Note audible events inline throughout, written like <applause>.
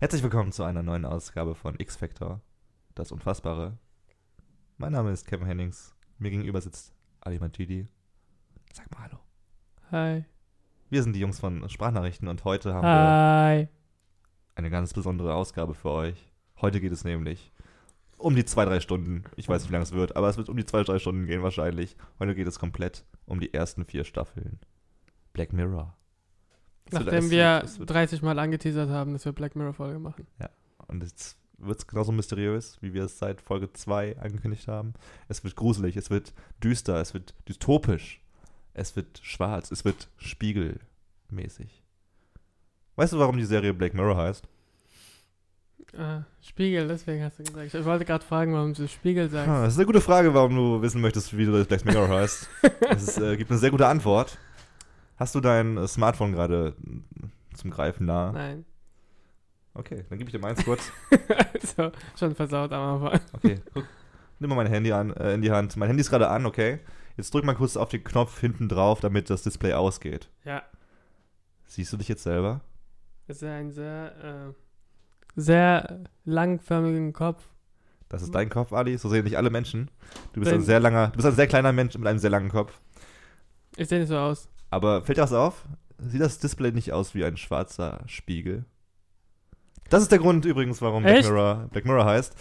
Herzlich willkommen zu einer neuen Ausgabe von X-Factor, das Unfassbare. Mein Name ist Kevin Hennings, mir gegenüber sitzt Ali Majidi. Sag mal Hallo. Hi. Wir sind die Jungs von Sprachnachrichten und heute haben wir Hi. eine ganz besondere Ausgabe für euch. Heute geht es nämlich um die zwei, drei Stunden. Ich weiß nicht, wie lange es wird, aber es wird um die zwei, drei Stunden gehen wahrscheinlich. Heute geht es komplett um die ersten vier Staffeln. Black Mirror. Nachdem wir wird- es wird- 30 Mal angeteasert haben, dass wir Black Mirror Folge machen. Und jetzt wird es genauso mysteriös, wie wir es seit Folge 2 angekündigt haben. Es wird gruselig, es wird düster, es wird dystopisch, es wird schwarz, es wird spiegelmäßig. Weißt du, warum die Serie Black Mirror heißt? Ah, Spiegel, deswegen hast du gesagt. Ich wollte gerade fragen, warum du Spiegel sagst. Ah, das ist eine gute Frage, warum du wissen möchtest, wie du das Black Mirror heißt. <laughs> Es äh, gibt eine sehr gute Antwort. Hast du dein äh, Smartphone gerade äh, zum Greifen nah? Nein. Okay, dann gebe ich dir meins kurz. <laughs> so, schon versaut am Anfang. Okay, guck. Nimm mal mein Handy an, äh, in die Hand. Mein Handy ist gerade an, okay? Jetzt drück mal kurz auf den Knopf hinten drauf, damit das Display ausgeht. Ja, Siehst du dich jetzt selber? das ist ein sehr, äh, sehr langförmigen Kopf. Das ist dein Kopf, Ali. So sehen nicht alle Menschen. Du bist Dein- ein sehr langer, du bist ein sehr kleiner Mensch mit einem sehr langen Kopf. Ich sehe nicht so aus. Aber fällt dir was auf? Sieht das Display nicht aus wie ein schwarzer Spiegel? Das ist der Grund übrigens, warum Black? Mirror, Black Mirror heißt.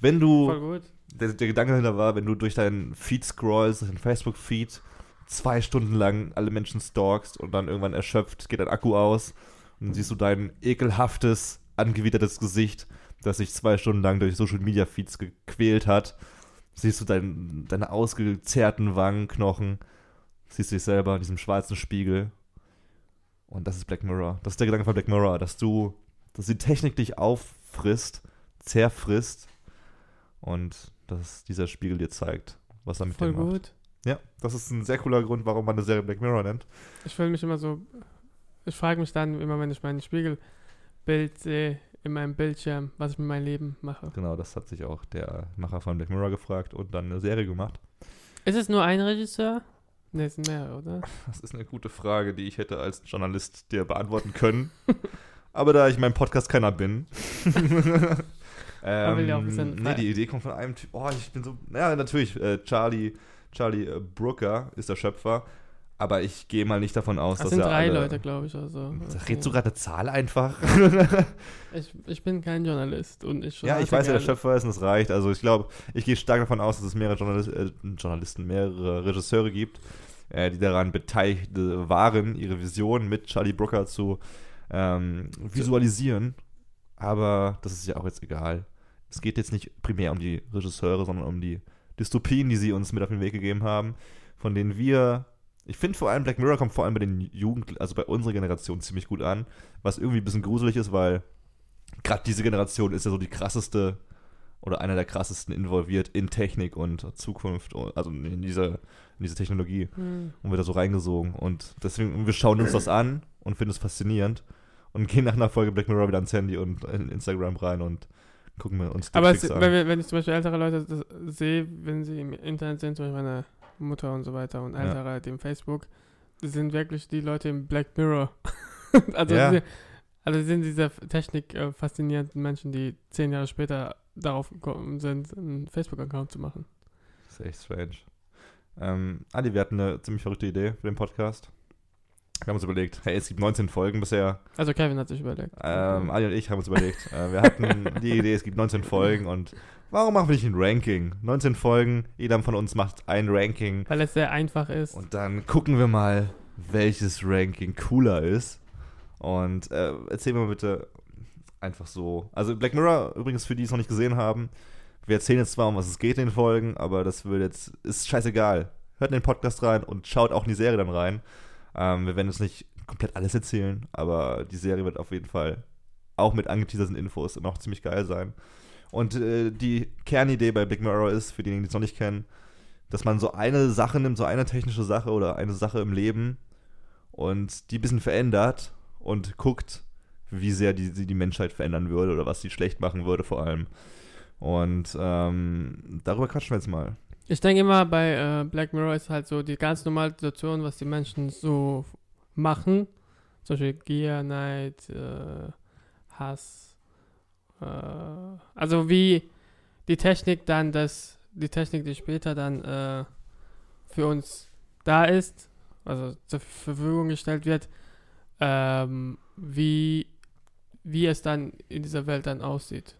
Wenn du der, der Gedanke dahinter war, wenn du durch deinen Feed scrollst, durch deinen Facebook-Feed, zwei Stunden lang alle Menschen stalkst und dann irgendwann erschöpft, geht dein Akku aus und dann siehst du dein ekelhaftes, angewidertes Gesicht, das sich zwei Stunden lang durch Social-Media-Feeds gequält hat. Siehst du dein, deine ausgezerrten Wangenknochen, siehst du dich selber in diesem schwarzen Spiegel. Und das ist Black Mirror. Das ist der Gedanke von Black Mirror, dass du, dass die Technik dich auffrisst, zerfrisst und dass dieser Spiegel dir zeigt, was er mit Voll dir macht. gut. Ja, das ist ein sehr cooler Grund, warum man eine Serie Black Mirror nennt. Ich fühle mich immer so. Ich frage mich dann immer, wenn ich mein Spiegelbild sehe in meinem Bildschirm, was ich mit meinem Leben mache. Genau, das hat sich auch der Macher von Black Mirror gefragt und dann eine Serie gemacht. Ist es nur ein Regisseur? Ne, es sind mehrere, oder? Das ist eine gute Frage, die ich hätte als Journalist dir beantworten können. <laughs> Aber da ich in meinem Podcast keiner bin. <laughs> Man will ja auch ein ähm, bisschen nee, frei- die Idee kommt von einem Typ. Oh, ich bin so. Ja, natürlich, äh, Charlie, Charlie äh, Brooker ist der Schöpfer. Aber ich gehe mal nicht davon aus, Das dass sind er. drei alle, Leute, glaube ich, oder so. Redest du gerade eine Zahl einfach? <laughs> Ich, ich bin kein Journalist und ich Ja, ich weiß, wer der. Schöpfer ist und das reicht. Also ich glaube, ich gehe stark davon aus, dass es mehrere Journalis äh, Journalisten, mehrere Regisseure gibt, äh, die daran beteiligt waren, ihre Vision mit Charlie Brooker zu ähm, visualisieren. Aber das ist ja auch jetzt egal. Es geht jetzt nicht primär um die Regisseure, sondern um die Dystopien, die sie uns mit auf den Weg gegeben haben, von denen wir ich finde vor allem Black Mirror kommt vor allem bei den Jugend, also bei unserer Generation ziemlich gut an, was irgendwie ein bisschen gruselig ist, weil gerade diese Generation ist ja so die krasseste oder einer der krassesten involviert in Technik und Zukunft, also in diese, in diese Technologie Hm. und wird da so reingesogen und deswegen, wir schauen uns das an und finden es faszinierend und gehen nach einer Folge Black Mirror wieder ans Handy und in Instagram rein und gucken wir uns Aber es, Dickpics wenn, wir- wenn ich zum Beispiel ältere Leute das sehe, wenn sie im Internet sind, zum Beispiel meine Mutter und so weiter und Ja. ältere, die im Facebook, sind wirklich die Leute im Black Mirror. <laughs> also, Ja. sie, also sind diese Technik äh, faszinierenden Menschen, die zehn Jahre später darauf gekommen sind, einen Facebook-Account zu machen. Das ist echt strange. Ähm, Adi, wir hatten eine ziemlich verrückte Idee für den Podcast. Wir haben uns überlegt, hey, es gibt 19 Folgen bisher. Also Kevin hat sich überlegt. Ähm, Ali und ich haben uns überlegt, äh, wir hatten die Idee, es gibt 19 Folgen und warum machen wir nicht ein Ranking? 19 Folgen, jeder von uns macht ein Ranking Weil es sehr einfach ist. und dann gucken wir mal, welches Ranking cooler ist. Und äh, erzähl mir bitte einfach so. Also Black Mirror, übrigens für die, die es noch nicht gesehen haben, wir erzählen jetzt zwar, um was es geht in den Folgen, aber das wird jetzt, ist scheißegal. Hört in den Podcast rein und schaut auch in die Serie dann rein. Ähm, wir werden jetzt nicht komplett alles erzählen, aber die Serie wird auf jeden Fall auch mit angeteaserten Infos noch ziemlich geil sein. Und äh, die Kernidee bei Black Mirror ist, für diejenigen, die es noch nicht kennen, dass man so eine Sache nimmt, so eine technische Sache oder eine Sache im Leben und die ein bisschen verändert und guckt, wie sehr die, die die Menschheit verändern würde oder was sie schlecht machen würde vor allem. Und ähm, darüber quatschen wir jetzt mal. Ich denke immer, bei äh, Black Mirror ist halt so die ganz normale Situation, was die Menschen so machen. Zum Beispiel Gier, Neid, äh, Hass. Äh, also wie die Technik dann das, die Technik, die später dann äh, für uns da ist, also zur Verfügung gestellt wird, ähm, wie, wie es dann in dieser Welt dann aussieht.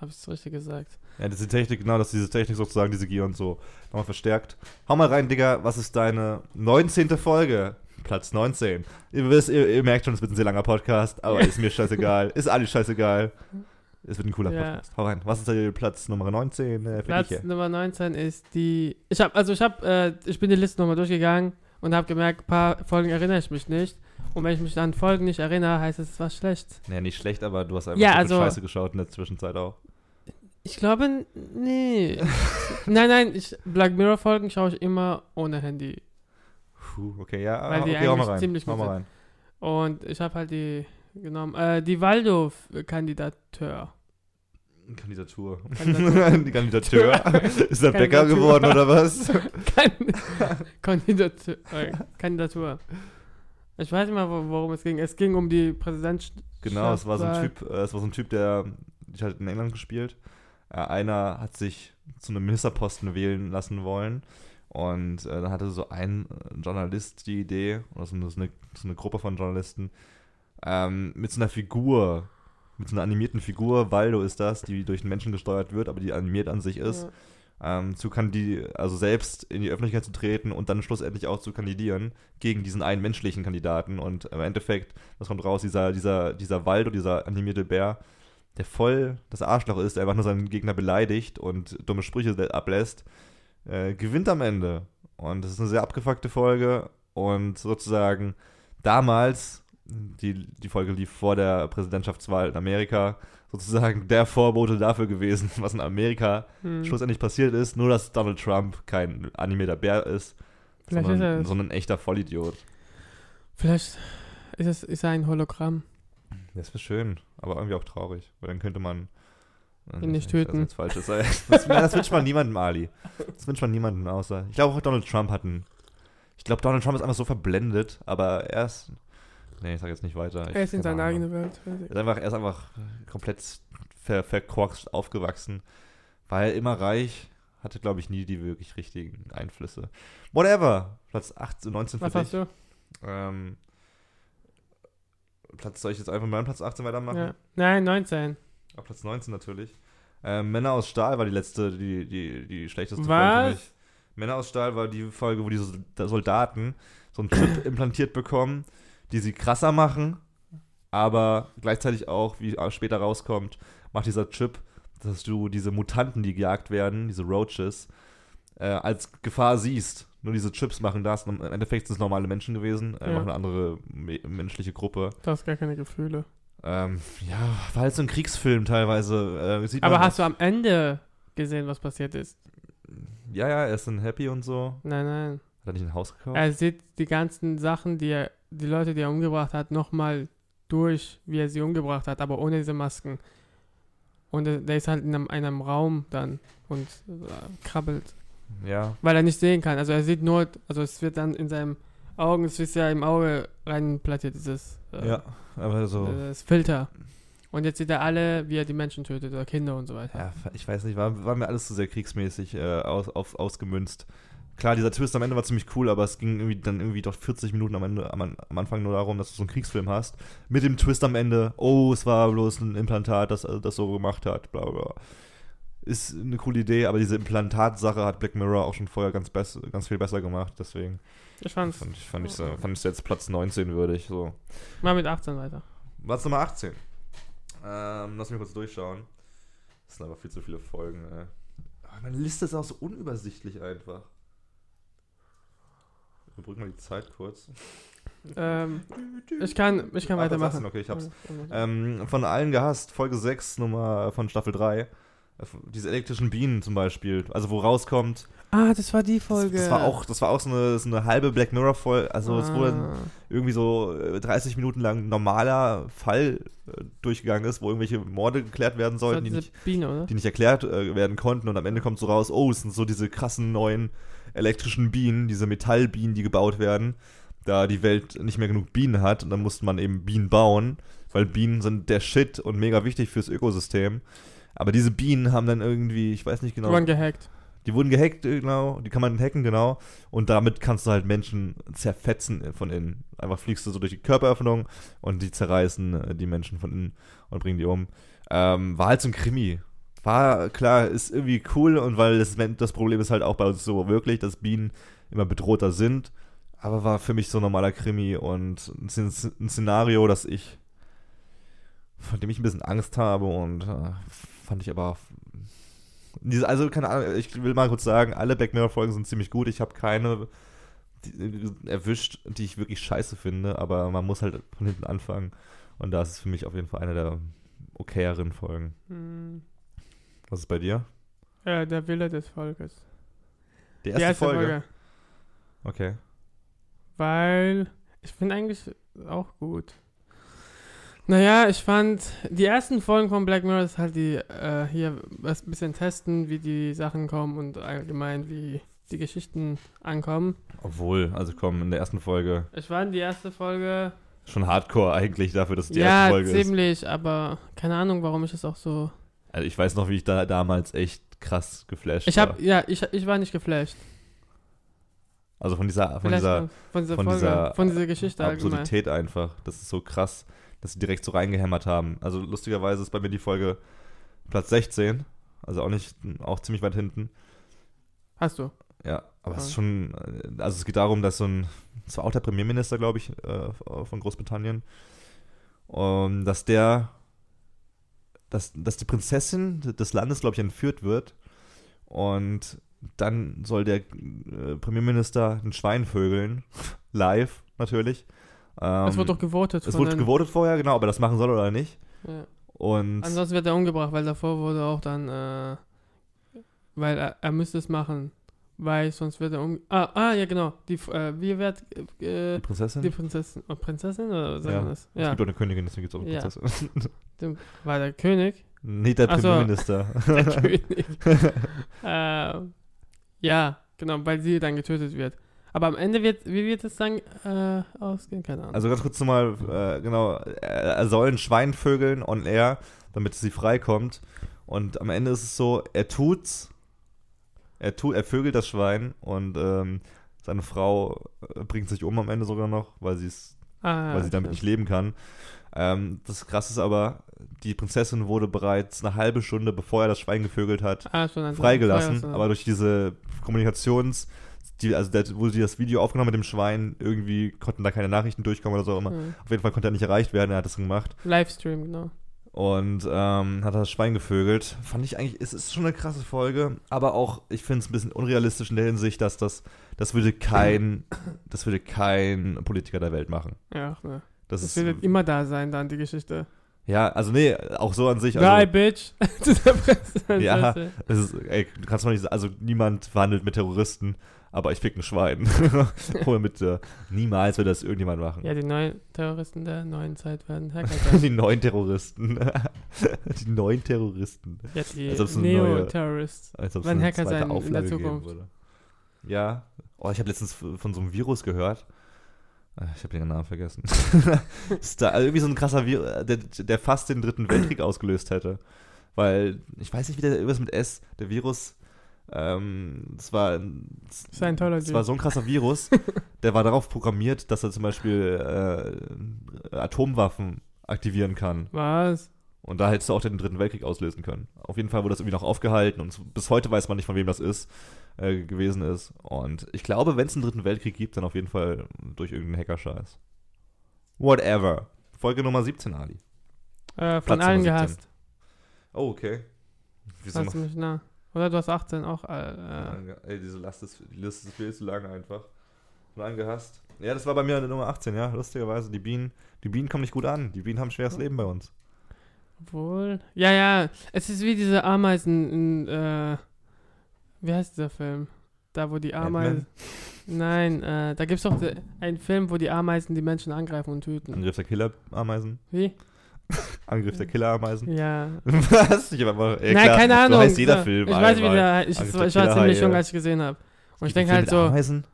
Habe ich es richtig gesagt? Ja, diese Technik, genau, dass diese Technik sozusagen diese Gier und so nochmal verstärkt. Hau mal rein, Digga, was ist deine 19. Folge? Platz 19. Ihr, wisst, ihr, ihr merkt schon, es wird ein sehr langer Podcast, aber ist mir scheißegal. Ist alles scheißegal. Es wird ein cooler Ja. Podcast. Hau rein. Was ist der Platz Nummer 19? Äh, für Platz? Nummer 19 ist die. Ich habe also ich habe äh, ich bin die Liste nochmal durchgegangen und habe gemerkt, ein paar Folgen erinnere ich mich nicht. Und wenn ich mich an Folgen nicht erinnere, heißt es, es war schlecht. Naja, nicht schlecht, aber du hast einfach Ja, also- Scheiße geschaut in der Zwischenzeit auch. Ich glaube, nee. nein, nein, ich, Black Mirror Folgen schaue ich immer ohne Handy. Puh, okay, ja, Weil die okay, eigentlich rein. ziemlich gut rein. Und ich habe halt die genommen. Äh, die Waldo-Kandidateur. Kandidatur. Kandidatur. <laughs> Die <laughs> Kandidatur. ist er Bäcker geworden oder was? <laughs> Kandidatur. Äh, Kandidatur. Ich weiß nicht mal, wo- worum es ging. Es ging um die Präsidentschaft. Genau, es war so ein. Typ, äh, es war so ein Typ, der ich halt in England gespielt. Äh, einer hat sich zu einem Ministerposten wählen lassen wollen. Und äh, dann hatte so ein äh, Journalist die Idee, oder so eine, so eine, Gruppe von Journalisten, ähm, mit so einer Figur, mit so einer animierten Figur, Waldo ist das, die durch einen Menschen gesteuert wird, aber die animiert an sich ist, Ja. ähm, zu kandi also selbst in die Öffentlichkeit zu treten und dann schlussendlich auch zu kandidieren gegen diesen einen menschlichen Kandidaten. Und im Endeffekt, das kommt raus, dieser, dieser, dieser Waldo, dieser animierte Bär, der voll das Arschloch ist, der einfach nur seinen Gegner beleidigt und dumme Sprüche ablässt, äh, gewinnt am Ende. Und das ist eine sehr abgefuckte Folge und sozusagen damals, die, die Folge lief vor der Präsidentschaftswahl in Amerika, sozusagen der Vorbote dafür gewesen, <laughs> was in Amerika Hm. schlussendlich passiert ist, nur dass Donald Trump kein animierter Bär ist, Vielleicht sondern, ist er- sondern ein echter Vollidiot. Vielleicht ist es ist er ein Hologramm. Das wäre schön, aber irgendwie auch traurig, weil dann könnte man äh, Ihn nicht töten. jetzt falsch ist. Das, das wünscht man niemandem, Ali. Das wünscht man niemandem außer. Ich glaube auch Donald Trump hat einen. Ich glaube, Donald Trump ist einfach so verblendet, aber er ist. Nee, ich sag jetzt nicht weiter. Er ist in seiner eigenen Welt. Er ist einfach, er ist einfach komplett ver, verkorkst aufgewachsen. Er immer reich, hatte, glaube ich, nie die wirklich richtigen Einflüsse. Whatever. Platz 18, 19 für Was dich. hast du? Ähm, Platz, soll ich jetzt einfach mit meinem Platz 18 weitermachen? Ja. Nein, 19. Auf Platz 19 natürlich. Ähm, Männer aus Stahl war die letzte, die, die, die schlechteste Folge Was? für mich. Männer aus Stahl war die Folge, wo die Sol- Soldaten so einen Chip <coughs> implantiert bekommen, die sie krasser machen, aber gleichzeitig auch, wie später rauskommt, macht dieser Chip, dass du diese Mutanten, die gejagt werden, diese Roaches, äh, als Gefahr siehst. Nur diese Chips machen das. Im Endeffekt sind es normale Menschen gewesen, äh, Ja. eine andere me menschliche Gruppe. Du hast gar keine Gefühle. Ähm, ja, war halt so ein Kriegsfilm teilweise. Äh, Aber hast du am Ende gesehen, was passiert ist? Ja, ja, er ist dann happy und so. Nein, nein. Hat er nicht ein Haus gekauft? Er sieht die ganzen Sachen, die er, die Leute, die er umgebracht hat, nochmal durch, wie er sie umgebracht hat, aber ohne diese Masken. Und er- der ist halt in einem, einem Raum dann und äh, krabbelt, ja. weil er nicht sehen kann. Also er sieht nur, also es wird dann in seinem Augen, es ist ja im Auge reinplattiert, dieses äh, Ja, aber so. das Filter. Und jetzt sieht er alle, wie er die Menschen tötet oder Kinder und so weiter. Ja, ich weiß nicht, war, war mir alles zu sehr kriegsmäßig äh, aus, auf, ausgemünzt. Klar, dieser Twist am Ende war ziemlich cool, aber es ging irgendwie dann irgendwie doch 40 Minuten am, Ende, am, am Anfang nur darum, dass du so einen Kriegsfilm hast. Mit dem Twist am Ende, oh, es war bloß ein Implantat, das das so gemacht hat, bla bla. Ist eine coole Idee, aber diese Implantat-Sache hat Black Mirror auch schon vorher ganz, bess ganz viel besser gemacht, deswegen Ich fand's fand ich, fand ich, so- fand ich jetzt Platz 19 würdig. So. mal mit 18 weiter. Was Nummer 18? Ähm, lass mich kurz durchschauen. Das sind aber viel zu viele Folgen, ey. Aber meine Liste ist auch so unübersichtlich einfach. Überbrücken wir die Zeit kurz. Ähm, ich kann, ich kann Ah, Platz weitermachen. 18, okay, ich hab's. Ähm, von allen gehasst, Folge 6, Nummer von Staffel 3. Äh, Diese elektrischen Bienen zum Beispiel. Also wo rauskommt. Ah, das war die Das, Folge. das war auch, das war auch so eine, so eine halbe Black Mirror Folge. Also es wurde Ah. irgendwie so äh, 30 Minuten lang normaler Fall äh, durchgegangen ist, wo irgendwelche Morde geklärt werden Das sollten, die nicht, Biene, die nicht erklärt äh, werden konnten. Und am Ende kommt so raus, oh, es sind so diese krassen neuen elektrischen Bienen, diese Metallbienen, die gebaut werden, da die Welt nicht mehr genug Bienen hat und dann musste man eben Bienen bauen, weil Bienen sind der Shit und mega wichtig fürs Ökosystem. Aber diese Bienen haben dann irgendwie, ich weiß nicht genau. Die wurden gehackt. Die wurden gehackt, genau. Die kann man hacken, genau. Und damit kannst du halt Menschen zerfetzen von innen. Einfach fliegst du so durch die Körperöffnung und die zerreißen äh, die Menschen von innen und bringen die um. Ähm, war halt so ein Krimi. War, klar, ist irgendwie cool und weil das, das Problem ist halt auch bei uns so wirklich, dass Bienen immer bedrohter sind. Aber war für mich so ein normaler Krimi und ein, ein Szenario, das ich, von dem ich ein bisschen Angst habe und äh, fand ich aber also, keine Ahnung, ich will mal kurz sagen, alle Back Mirror-Folgen sind ziemlich gut. Ich habe keine die, erwischt, die ich wirklich scheiße finde, aber man muss halt von hinten anfangen. Und da ist es für mich auf jeden Fall eine der okayeren Folgen. Hm. Was ist bei dir? Ja, der Wille des Volkes. Die erste, die erste Folge. Folge. Okay. Weil ich finde eigentlich auch gut. Naja, ich fand, die ersten Folgen von Black Mirror ist halt die, äh, hier was ein bisschen testen, wie die Sachen kommen und allgemein, wie die Geschichten ankommen. Obwohl, also kommen in der ersten Folge. Ich war in die erste Folge. Schon hardcore eigentlich dafür, dass die ja, erste Folge ziemlich, ist. Ja, ziemlich, aber keine Ahnung, warum ich es auch so. Also ich weiß noch, wie ich da damals echt krass geflasht ich hab, war. Ja, ich, ich war nicht geflasht. Also von dieser, von dieser, von dieser, von Folge, dieser, von dieser Geschichte Absurdität allgemein. einfach. Das ist so krass dass sie direkt so reingehämmert haben. Also lustigerweise ist bei mir die Folge Platz 16, also auch nicht, auch ziemlich weit hinten. Hast du? Ja, aber ja. es ist schon, also es geht darum, dass so ein, das war auch der Premierminister, glaube ich, äh, von Großbritannien, um, dass der, dass, dass die Prinzessin des Landes, glaube ich, entführt wird und dann soll der äh, Premierminister ein Schwein vögeln, <laughs> live natürlich, ähm, es wird doch gewotet. Es wurde gewotet vorher, genau, ob er das machen soll oder nicht. Ja. Und Ansonsten wird er umgebracht, weil davor wurde auch dann, äh, weil er, er müsste es machen. Weil sonst wird er um. Ah, ah ja, genau. Die, äh, wie wird. Äh, die Prinzessin? Die Prinzessin. Oh, Prinzessin oder sagen ja. das? Ja. Es gibt auch eine Königin, deswegen gibt es auch eine ja. Prinzessin. <laughs> War der König? Nicht der Premierminister. So, <laughs> der <laughs> König. äh, ja, genau, weil sie dann getötet wird. Aber am Ende wird, wie wird es dann äh, ausgehen? Keine Ahnung. Also ganz kurz nochmal, äh, genau, er soll ein Schwein vögeln on air, damit sie freikommt. Und am Ende ist es so, er tut's, er, tut, er vögelt das Schwein und ähm, seine Frau äh, bringt sich um am Ende sogar noch, weil, ah, weil sie damit nicht leben kann. Ähm, das Krasse ist aber, die Prinzessin wurde bereits eine halbe Stunde, bevor er das Schwein gevögelt hat, ah, freigelassen. Aber durch diese Kommunikations- die, also der, wo sie das Video aufgenommen mit dem Schwein, irgendwie konnten da keine Nachrichten durchkommen oder so immer. Mhm. Auf jeden Fall konnte er nicht erreicht werden, er hat das gemacht. Livestream, genau. Und ähm, hat das Schwein gevögelt. Fand ich eigentlich, es ist schon eine krasse Folge, aber auch, ich finde es ein bisschen unrealistisch in der Hinsicht, dass das, das würde kein, <coughs> das würde kein Politiker der Welt machen. Ja, ne. Das, das wird immer da sein, dann die Geschichte. Ja, also nee, auch so an sich. Also, Die Bitch. <laughs> ja, es ist, ey, du kannst mal nicht sagen, also niemand verhandelt mit Terroristen aber ich fick ein Schwein. <laughs> Oder mit, äh, niemals wird das irgendjemand machen. Ja, die neuen Terroristen der neuen Zeit werden Hacker <laughs> Die neuen Terroristen. <laughs> die neuen Terroristen. Ja, die Neo-Terrorists. Wenn Hacker sein in der Zukunft. Ja. Oh, ich habe letztens von so einem Virus gehört. Ah, ich habe den Namen vergessen. ist da irgendwie so ein krasser Virus, der, der fast den dritten Weltkrieg ausgelöst hätte. Weil, ich weiß nicht, wie der irgendwas mit S, der Virus ähm, das war, das war so ein krasser Virus, <laughs> der war darauf programmiert, dass er zum Beispiel äh, Atomwaffen aktivieren kann. Was? Und da hättest du auch den Dritten Weltkrieg auslösen können. Auf jeden Fall wurde das irgendwie noch aufgehalten und bis heute weiß man nicht, von wem das ist, äh, gewesen ist. Und ich glaube, wenn es einen Dritten Weltkrieg gibt, dann auf jeden Fall durch irgendeinen Hackerscheiß. Whatever. Folge Nummer 17, Ali. Äh, von allen gehasst. Oh, okay. Wieso Hast du mich nah? Oder du hast 18 auch. Äh, äh. Ey, diese Last ist, die Liste ist viel zu lang einfach. Lang gehasst. Ja, das war bei mir eine Nummer 18, ja. Lustigerweise, die Bienen, die Bienen kommen nicht gut an. Die Bienen haben ein schweres Leben bei uns. Obwohl. Ja, ja. Es ist wie diese Ameisen in, äh, wie heißt dieser Film? Da, wo die Ameisen. Nein, äh, da gibt es doch einen Film, wo die Ameisen die Menschen angreifen und töten. Angriff der Killer-Ameisen? Wie? <laughs> Angriff der Killerameisen? Ja. Was? Ich hab einfach, ey, Nein, klar, keine Ahnung. So heißt jeder Film. Ich weiß, wie der, ich, ich war ziemlich jung, als ich gesehen habe. Und ich denke halt so. Ameisen?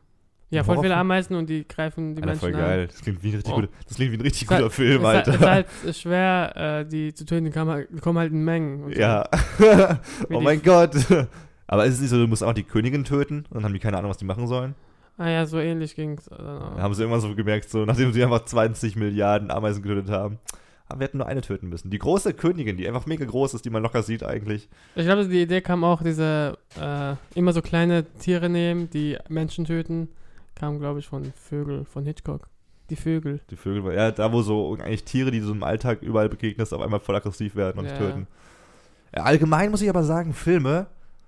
Ja, voll viele? Ameisen und die greifen die Alter, voll Menschen an. geil. Das klingt wie ein richtig, Oh. guter, das klingt wie ein richtig halt- guter Film, halt, Alter. ist halt schwer, äh, die zu töten, die kommen halt, halt in Mengen. so. ja. <laughs> Wie oh mein Gott. <laughs> Aber ist es nicht so, du musst auch die Königin töten und dann haben die keine Ahnung, was die machen sollen? Ah ja, so ähnlich ging es. Haben sie irgendwann so gemerkt, so nachdem sie einfach 20 Milliarden Ameisen getötet haben. Wir hätten nur eine töten müssen. Die große Königin, die einfach mega groß ist, die man locker sieht eigentlich. Ich glaube, die Idee kam auch, diese äh, immer so kleine Tiere nehmen, die Menschen töten, kam, glaube ich, von Vögel, von Hitchcock. Die Vögel. Die Vögel, ja, da wo so eigentlich Tiere, die du so im Alltag überall begegnest, auf einmal voll aggressiv werden und Ja. töten. Allgemein muss ich aber sagen, Filme,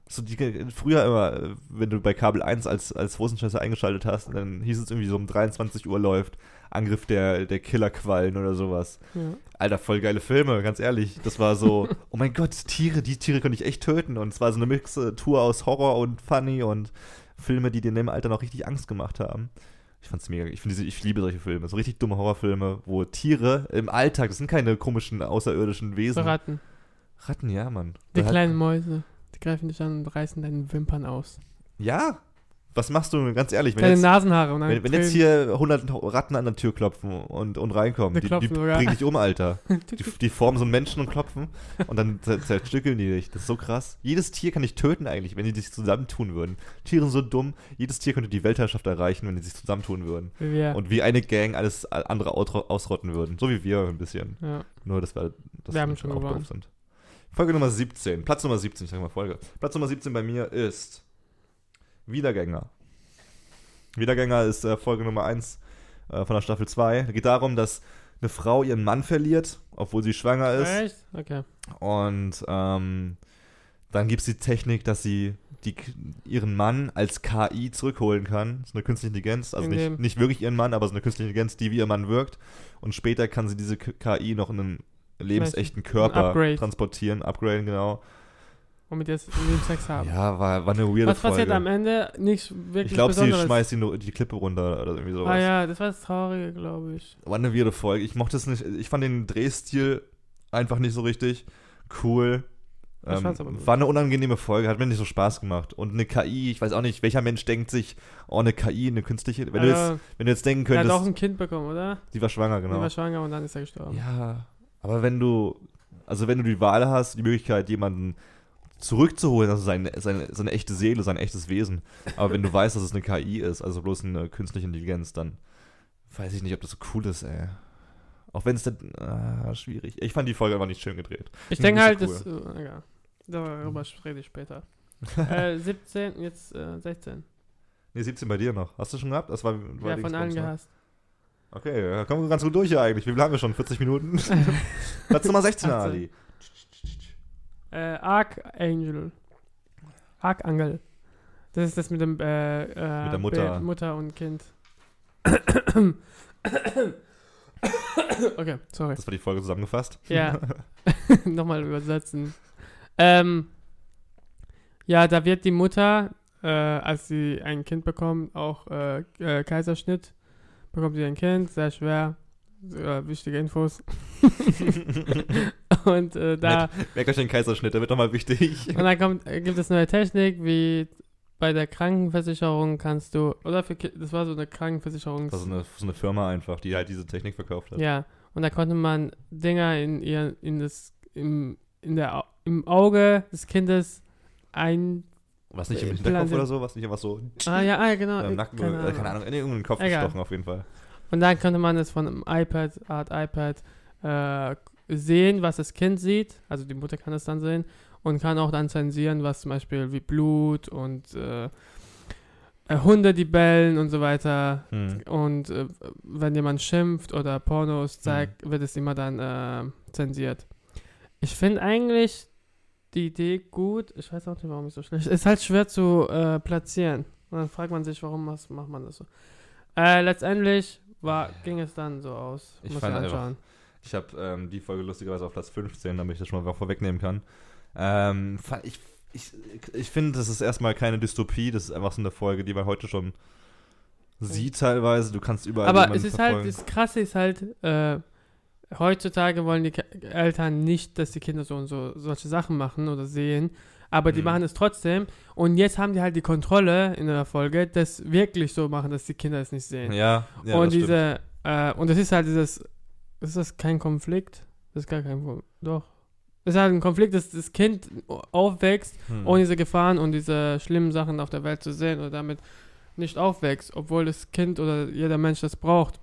so die, früher immer, wenn du bei Kabel 1 als, als Hosenscheißer eingeschaltet hast, dann hieß es irgendwie so um 23 Uhr läuft Angriff der, der Killerquallen oder sowas. Ja. Alter, voll geile Filme, ganz ehrlich. Das war so, <laughs> oh mein Gott, Tiere, die Tiere könnte ich echt töten. Und es war so eine Mixtur aus Horror und Funny und Filme, die dir in dem Alter noch richtig Angst gemacht haben. Ich fand's mega, ich, finde diese- ich liebe solche Filme, so richtig dumme Horrorfilme, wo Tiere im Alltag, das sind keine komischen außerirdischen So Wesen. Ratten. Ratten, ja, Mann. Die hat- kleinen Mäuse. Die greifen dich an und reißen deine Wimpern aus. Ja, was machst du, ganz ehrlich, wenn Deine jetzt, Nasenhaare. Und dann wenn, wenn jetzt hier 100 Ratten an der Tür klopfen und, und reinkommen, Die die, die klopfen sogar. bringen dich um, Alter. <laughs> Die, die formen so einen Menschen und klopfen und dann zer- zerstückeln die dich. Das ist so krass. Jedes Tier kann dich töten eigentlich, wenn die sich zusammentun würden. Tiere sind so dumm. Jedes Tier könnte die Weltherrschaft erreichen, wenn die sich zusammentun würden. Wir. Und wie eine Gang alles andere ausrotten würden. So wie wir ein bisschen. ja. Nur, dass wir, dass Wir haben schon auch gewonnen. doof sind. Folge Nummer 17. Platz Nummer 17, ich sag mal Folge. Platz Nummer 17 bei mir ist Wiedergänger. Wiedergänger ist äh, Folge Nummer 1 äh, von der Staffel 2. Es geht darum, dass eine Frau ihren Mann verliert, obwohl sie schwanger ist. Echt? Okay. Und ähm, dann gibt es die Technik, dass sie die, ihren Mann als KI zurückholen kann. Das ist eine künstliche Intelligenz, also nicht, nicht wirklich ihren Mann, aber so eine künstliche Intelligenz, die wie ihr Mann wirkt. Und später kann sie diese KI noch in einen lebensechten Körper Upgrade. transportieren, upgraden, genau. Womit jetzt mit dem Sex haben. Ja, war, war eine weirde Was passiert Folge. am Ende? Nichts wirklich ich glaube, sie Besonderes. schmeißt die, nur- die Klippe runter oder irgendwie sowas. Ah ja, das war das Traurige, glaube ich. War eine weirde Folge. Ich mochte es nicht. Ich fand den Drehstil einfach nicht so richtig cool. Ich Ähm, fand's aber gut. war eine unangenehme Folge, hat mir nicht so Spaß gemacht. Und eine KI, ich weiß auch nicht, welcher Mensch denkt sich, oh, eine KI, eine künstliche. Wenn, du, jetzt, wenn du jetzt denken er hat könntest, auch ein Kind bekommen, oder? sie war schwanger, genau. war schwanger und dann ist er gestorben. Ja, aber wenn du, also wenn du die Wahl hast, die Möglichkeit, jemanden zurückzuholen, also seine, seine, seine echte Seele, sein echtes Wesen, aber wenn du <laughs> weißt, dass es eine KI ist, also bloß eine künstliche Intelligenz, dann weiß ich nicht, ob das so cool ist, ey. Auch wenn es dann, ah, schwierig. Ich fand die Folge einfach nicht schön gedreht. Ich denke so halt, cool. das. Äh, egal. Darüber rede ich später. <laughs> äh, 17, jetzt äh, 16. Nee, 17 bei dir noch. Hast du schon gehabt? Das war, war Ja, von allen ne? gehasst. Okay, ja, kommen wir ganz gut durch hier eigentlich. Wie viel haben wir schon? 40 Minuten? Platz Nummer 16, 18. Ali. Äh, Archangel. Archangel. Das ist das mit dem äh, äh, Mit der Mutter. Be- Mutter und Kind. <coughs> okay, sorry. Das war die Folge zusammengefasst. Ja. <laughs> <laughs> Nochmal übersetzen. Ähm, ja, da wird die Mutter, äh, als sie ein Kind bekommt, auch äh, äh, Kaiserschnitt, bekommt sie ein Kind, sehr schwer. Äh, wichtige Infos. <laughs> und äh, da Merkt euch den Kaiserschnitt, der wird nochmal wichtig. <laughs> und dann kommt, äh, gibt es neue Technik, wie bei der Krankenversicherung kannst du, oder für, das war so eine Krankenversicherung. Das ist eine, so eine Firma einfach, die halt diese Technik verkauft hat. Ja, und da konnte man Dinger in ihr, in das, im, in der, im Auge des Kindes ein, Was nicht im Äh, Hinterkopf oder so, was nicht einfach so ah ja, ah, genau, <laughs> im Nacken, keine Ahnung. keine Ahnung, in irgendeinen Kopf Egal. gestochen auf jeden Fall. Und dann konnte man es von einem iPad, Art iPad, äh, sehen, was das Kind sieht, also die Mutter kann es dann sehen und kann auch dann zensieren, was zum Beispiel wie Blut und äh, äh, Hunde, die bellen und so weiter. Hm. Und äh, wenn jemand schimpft oder Pornos zeigt, wird es immer dann äh, zensiert. Ich finde eigentlich die Idee gut. Ich weiß auch nicht, warum es so schlecht ist. Es ist halt schwer zu äh, platzieren. Und dann fragt man sich, warum was macht man das so. Äh, letztendlich war, ging es dann so aus. Ich Muss fand ich einfach- anschauen. Ich habe ähm, die Folge lustigerweise auf Platz 15, damit ich das schon mal vorwegnehmen kann. Ähm, ich ich, ich finde, das ist erstmal keine Dystopie, das ist einfach so eine Folge, die man heute schon sieht teilweise. Du kannst überall Aber es ist halt, verfolgen. das Krasse ist halt, äh, heutzutage wollen die Eltern nicht, dass die Kinder so und so solche Sachen machen oder sehen. aber die Mhm. machen es trotzdem. Und jetzt haben die halt die Kontrolle in der Folge, das wirklich so machen, dass die Kinder es nicht sehen. Ja, ja und diese, äh, und das ist halt dieses, ist das kein Konflikt? Das ist gar kein Konflikt. Doch. Das ist halt ein Konflikt, dass das Kind aufwächst, Hm. ohne diese Gefahren und diese schlimmen Sachen auf der Welt zu sehen oder damit nicht aufwächst, obwohl das Kind oder jeder Mensch das braucht.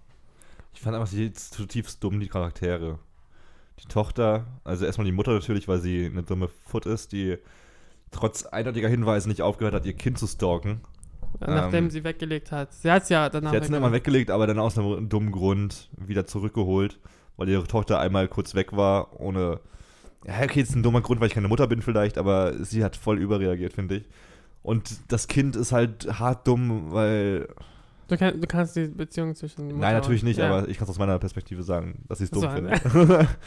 Ich fand einfach die zutiefst dumm, die Charaktere. Die Tochter, also erstmal die Mutter natürlich, weil sie eine dumme Foot ist, die trotz eindeutiger Hinweise nicht aufgehört hat, ihr Kind zu stalken. Nachdem Ähm, sie weggelegt hat. Sie hat es ja danach Sie hat es irgendwann weggelegt. aber dann aus einem dummen Grund wieder zurückgeholt, weil ihre Tochter einmal kurz weg war, ohne. Ja, okay, jetzt ist ein dummer Grund, weil ich keine Mutter bin vielleicht, aber sie hat voll überreagiert, finde ich. Und das Kind ist halt hart dumm, weil. Du, kann, du kannst die Beziehung zwischen Mutter Nein, natürlich nicht, ja. aber ich kann es aus meiner Perspektive sagen, dass ich es dumm So, finde.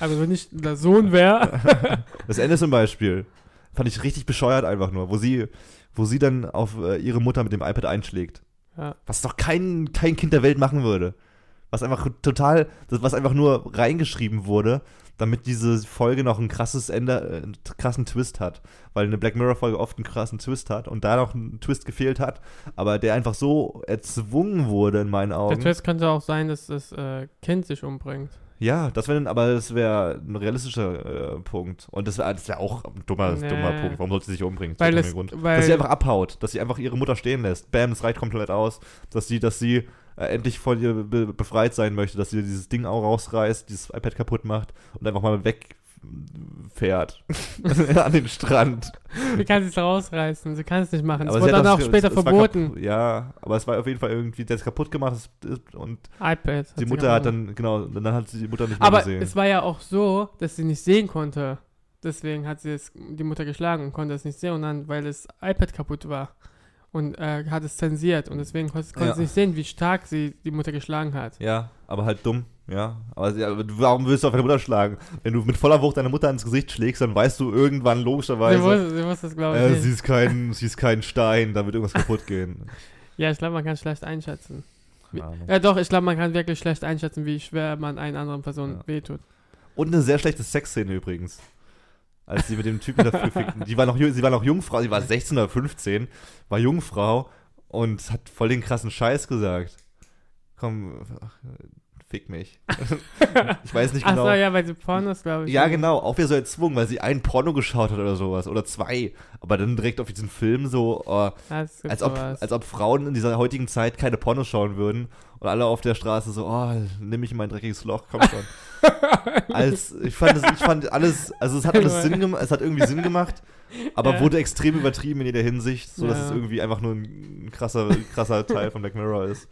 Aber <laughs> wenn ich der Sohn wäre. Das Ende zum Beispiel fand ich richtig bescheuert einfach nur, wo sie, wo sie dann auf äh, ihre Mutter mit dem iPad einschlägt. ja. Was doch kein, kein Kind der Welt machen würde. Was einfach total, was einfach nur reingeschrieben wurde, damit diese Folge noch ein krasses Ende, äh, einen krassen Twist hat. Weil eine Black Mirror-Folge oft einen krassen Twist hat und da noch ein Twist gefehlt hat, aber der einfach so erzwungen wurde in meinen Der Augen. Twist könnte auch sein, dass das äh, Kind sich umbringt. Ja, das wäre, aber das wäre ein realistischer äh, Punkt. Und das wäre wär auch ein dummer, Nee. dummer Punkt. Warum sollte sie sich umbringen? Weil Das Grund. weil, dass sie einfach abhaut, dass sie einfach ihre Mutter stehen lässt. Bam, das reicht komplett aus. Dass sie, dass sie äh, endlich von ihr be befreit sein möchte, dass sie dieses Ding auch rausreißt, dieses iPad kaputt macht und einfach mal wegfährt <laughs> an den Strand. wie kann sie es rausreißen? Sie kann es nicht machen. Es Aber wurde sie hat dann auch später es war verboten. kaputt- Ja, aber es war auf jeden Fall irgendwie, der ist kaputt gemacht und iPad. die sie Mutter hat dann, genau, dann hat sie die Mutter nicht mehr Aber gesehen. es war ja auch so, dass sie nicht sehen konnte. Deswegen hat sie es, die Mutter geschlagen und konnte es nicht sehen. Und dann, weil das iPad kaputt war und äh, hat es zensiert. Und deswegen konnte, konnte Ja. sie nicht sehen, wie stark sie die Mutter geschlagen hat. Ja, aber halt dumm, ja. Aber sie- aber warum willst du auf deine Mutter schlagen? Wenn du mit voller Wucht deine Mutter ins Gesicht schlägst, dann weißt du irgendwann Sie logischerweise, wusste, sie wusste das, glaube ich, äh, sie, ist kein, sie ist kein Stein, da wird irgendwas kaputt gehen. <laughs> Ja, ich glaube, man kann schlecht einschätzen. Wie-. Ja, doch, ich glaube, man kann wirklich schlecht einschätzen, wie schwer man einer anderen Person Ja. wehtut. Und eine sehr schlechte Sexszene übrigens. Als sie mit dem Typen dafür fickten. Die war noch, sie war noch Jungfrau, sie war 16 oder 15, war Jungfrau und hat voll den krassen Scheiß gesagt. Komm, ach, fick mich. <laughs> ich weiß nicht genau. so, ja, weil sie Pornos, glaube ich. Ja, genau, auch wieder so erzwungen, weil sie ein Porno geschaut hat oder sowas. Oder zwei. Aber dann direkt auf diesen Film so, oh, als, ob, sowas. als ob Frauen in dieser heutigen Zeit keine Pornos schauen würden. Und alle auf der Straße so, oh, nimm mich in mein dreckiges Loch, komm schon. <laughs> als, ich fand, das, ich fand alles, also es hat alles Sinn gemacht, es hat irgendwie Sinn gemacht, aber Ja. wurde extrem übertrieben in jeder Hinsicht, so dass Ja. es irgendwie einfach nur ein krasser, krasser Teil von Black Mirror ist.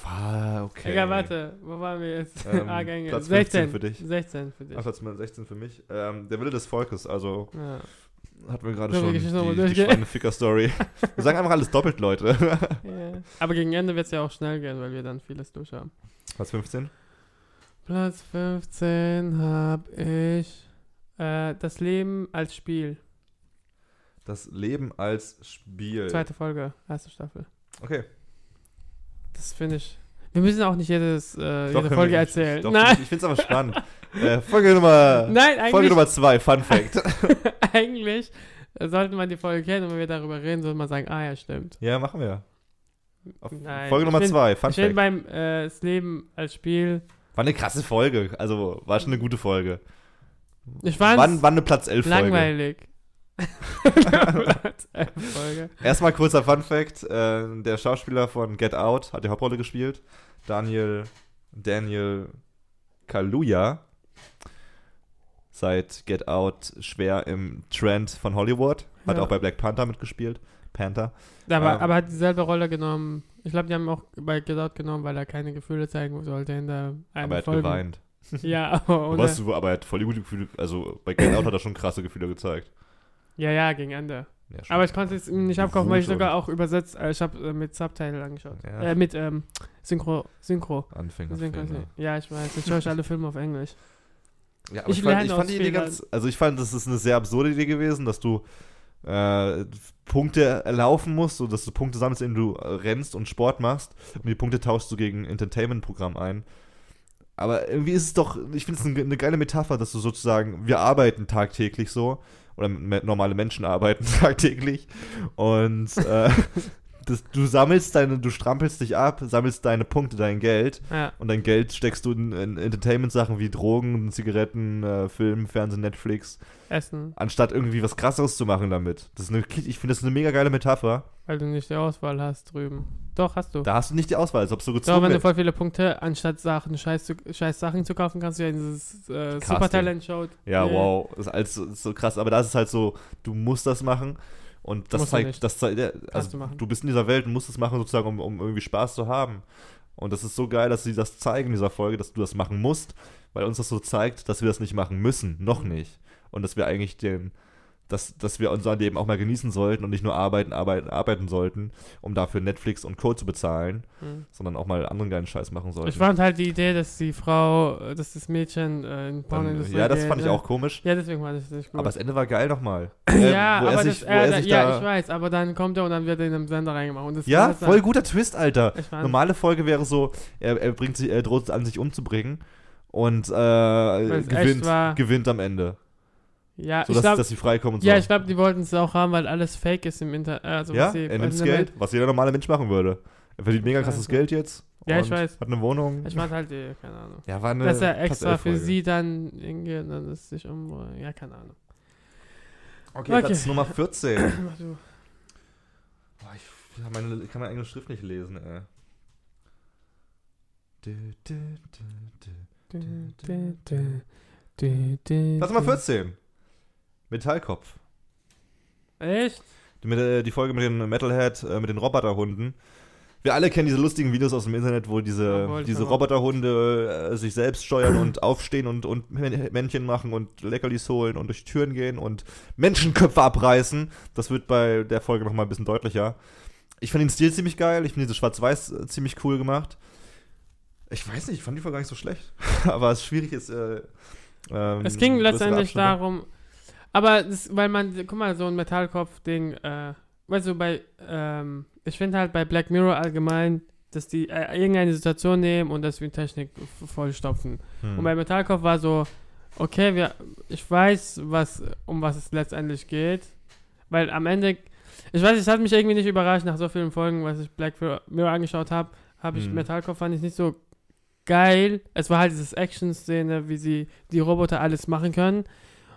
Fuck, okay. Egal, warte, wo waren wir jetzt? Ähm, <laughs> ah, Gänge. Platz 16 15 für dich. 16 für dich. Ach, Platz 16 für mich. Ähm, der Wille des Volkes, also Ja. hatten wir gerade schon die die? Schweineficker-Story. <laughs> wir sagen einfach alles doppelt, Leute. <laughs> Ja. Aber gegen Ende wird es ja auch schnell gehen, weil wir dann vieles durch haben. Platz 15? Platz 15 habe ich äh, das Leben als Spiel. Das Leben als Spiel. Zweite Folge, erste Staffel. Okay. Das finde ich. Wir müssen auch nicht jedes, äh, Doch, jede Folge erzählen. Doch, Nein, Ich, ich finde es aber spannend. äh, Folge Nummer. <laughs> nein, Folge Nummer 2, Fun Fact. <laughs> <laughs> eigentlich sollte man die Folge kennen und wenn wir darüber reden, sollte man sagen, ah ja, stimmt. ja, machen wir. Nein, Folge ich Nummer bin- 2, Fun Ich Fact. beim äh, das Leben als Spiel. War eine krasse Folge. Also, war schon eine gute Folge. Ich fand Wann, wann eine Platz 11 Folge? langweilig. Platz 11 Folge. <laughs> Erstmal kurzer Fun Fact: äh, Der Schauspieler von Get Out hat die Hauptrolle gespielt. Daniel, Daniel Kaluuya. Seit Get Out schwer im Trend von Hollywood. Hat Ja. auch bei Black Panther mitgespielt. Panther. Aber, Ähm. aber hat dieselbe Rolle genommen. Ich glaube, die haben auch bei Get Out genommen, weil er keine Gefühle zeigen sollte in der einen aber er hat Folge. geweint. Ja, <laughs> aber Was, aber er hat voll die gute Gefühle. Also bei Get Out hat er schon krasse Gefühle gezeigt. Ja, ja, gegen Ende. Ja. Aber ich konnte es nicht abkaufen, weil ich sogar auch übersetzt, äh, ich habe äh, mit Subtitle angeschaut. Ja. Äh, mit ähm, Synchro. Synchro. Anfänger. Synchro ja, ich weiß. Ich schaue ich alle Filme auf Englisch. Ja, aber Ich ich, fand, ich fand die Idee ganz, also ich fand, das ist eine sehr absurde Idee gewesen, dass du äh, Punkte erlaufen musst, so dass du Punkte sammelst, indem du rennst und Sport machst und die Punkte tauschst du gegen ein Entertainment-Programm ein. Aber irgendwie ist es doch, ich finde es eine, eine geile Metapher, dass du sozusagen, wir arbeiten tagtäglich so oder normale Menschen arbeiten <laughs> tagtäglich. Und äh, <laughs> das, du sammelst deine, du strampelst dich ab, sammelst deine Punkte, dein Geld Ja. und dein Geld steckst du in, in Entertainment-Sachen wie Drogen, Zigaretten, äh, Film, Fernsehen, Netflix, Essen, anstatt irgendwie was krasseres zu machen damit. Das ist eine, ich finde das ist eine mega geile Metapher. weil du nicht die Auswahl hast drüben. Doch, hast du. Da hast du nicht die Auswahl, als ob du So, gezwungen wenn du voll viele Punkte, anstatt Sachen, scheiß, scheiß Sachen zu kaufen, kannst du ja in dieses äh, Super Talent Show. Ja, äh, wow, das ist, alles so, ist so krass. Aber da ist halt so, du musst das machen. Und das Musst du zeigt, das zeigt, du also machen. du bist in dieser Welt und musst es machen sozusagen, um, um irgendwie Spaß zu haben. Und das ist so geil, dass sie das zeigen in dieser Folge, dass du das machen musst, weil uns das so zeigt, dass wir das nicht machen müssen, noch nicht. Und dass wir eigentlich den, dass, dass wir unser Leben auch mal genießen sollten und nicht nur arbeiten, arbeiten, arbeiten sollten, um dafür Netflix und Co. zu bezahlen, Hm. sondern auch mal anderen geilen Scheiß machen sollten. Ich fand halt die Idee, dass die Frau, äh, dass das Mädchen äh, in Dann, Pornoindustrie ja, das geht, fand ich auch komisch. Ja, deswegen fand ich das nicht gut. Aber das Ende war geil nochmal. ja, wo er aber sich, das, wo er äh, sich ja, da, ich weiß, aber dann kommt er und dann wird er in einem Sender reingemacht. Und das Ja, war voll guter Twist, Alter. Normale Folge wäre so, er, er bringt sich, er droht an sich umzubringen und äh, es gewinnt, gewinnt am Ende. Ja, So ich dass, glaube, dass sie freikommen ja, ich glaube, die wollten es auch haben, weil alles Fake ist im Internet. Also, ja, was sie- er nimmt das Geld, was jeder normale Mensch machen würde. Er verdient mega krasses weiß, Geld jetzt. Ja, ich weiß. Hat eine Wohnung. Ich fand halt, die, keine Ahnung. ja, war eine Dass er extra für sie dann hingeht und dann ist sich um. Ja, keine Ahnung. Okay, Okay. Platz Nummer 14. Mach du. Boah, ich, ja, meine, ich kann meine eigene Schrift nicht lesen, ey. Du, du, du, du. Du, du, du, du, du, Platz Nummer du. 14. Metallkopf. Echt? Die, mit, äh, die Folge mit dem Metalhead, äh, mit den Roboterhunden. Wir alle kennen diese lustigen Videos aus dem Internet, wo diese, Ja, wollte ich diese. Roboterhunde äh, sich selbst steuern und aufstehen und, und Män- Männchen machen und Leckerlis holen und durch Türen gehen und Menschenköpfe abreißen. Das wird bei der Folge nochmal ein bisschen deutlicher. Ich fand den Stil ziemlich geil. Ich finde diese Schwarz-Weiß äh, ziemlich cool gemacht. Ich weiß nicht, ich fand die Folge gar nicht so schlecht. <laughs> Aber es ist schwierig ist. Äh, ähm, Es ging letztendlich darum, aber das, weil man, guck mal, so ein Metallkopf-Ding, äh, weißt du, bei, ähm, ich finde halt bei Black Mirror allgemein, dass die äh, irgendeine Situation nehmen und das wie Technik vollstopfen. Hm. Und bei Metallkopf war so, okay, wir, ich weiß, was, um was es letztendlich geht, weil am Ende, ich weiß, es hat mich irgendwie nicht überrascht nach so vielen Folgen, was ich Black Mirror- angeschaut habe, habe ich Mhm. Metallkopf fand ich nicht so geil. Es war halt diese Action-Szene, wie sie die Roboter alles machen können,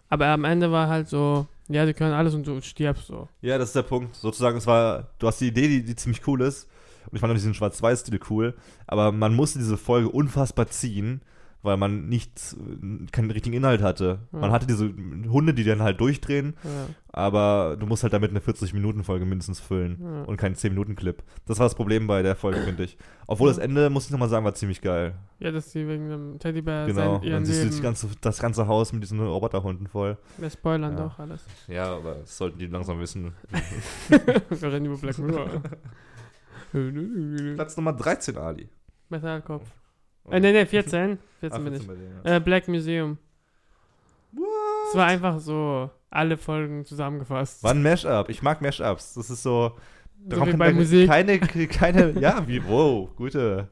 aber am Ende war halt so, ja, die können alles und du stirbst so. Ja, das ist der Punkt. Sozusagen, es war, du hast die Idee, die, die ziemlich cool ist. Und ich fand auch diesen Schwarz-Weiß-Stil cool. Aber man musste diese Folge unfassbar ziehen, weil man nicht, keinen richtigen Inhalt hatte. Ja. Man hatte diese Hunde, die dann halt durchdrehen, Ja, aber du musst halt damit eine 40-Minuten-Folge mindestens füllen. ja. Und keinen 10-Minuten-Clip. Das war das Problem bei der Folge, finde ich. Obwohl das Ende, muss ich nochmal sagen, war ziemlich geil. ja, dass sie wegen dem Teddybär genau. sein, Dann siehst du das ganze, das ganze Haus mit diesen Roboterhunden voll. wir spoilern Ja. doch alles. Ja, aber das sollten die langsam wissen. <laughs> wir reden über Black Mirror. <laughs> Platz Nummer 13, Ali. Metallkopf. Äh, nee, nee, 14. 14 <laughs> Ah, bin ich. dir, ja. Äh, Black Museum. What? Es war einfach so alle Folgen zusammengefasst. War ein Mashup. Ich mag Mashups. Das ist so. So kann bei Musik. Keine, keine, <laughs> ja, wie, wow, gute,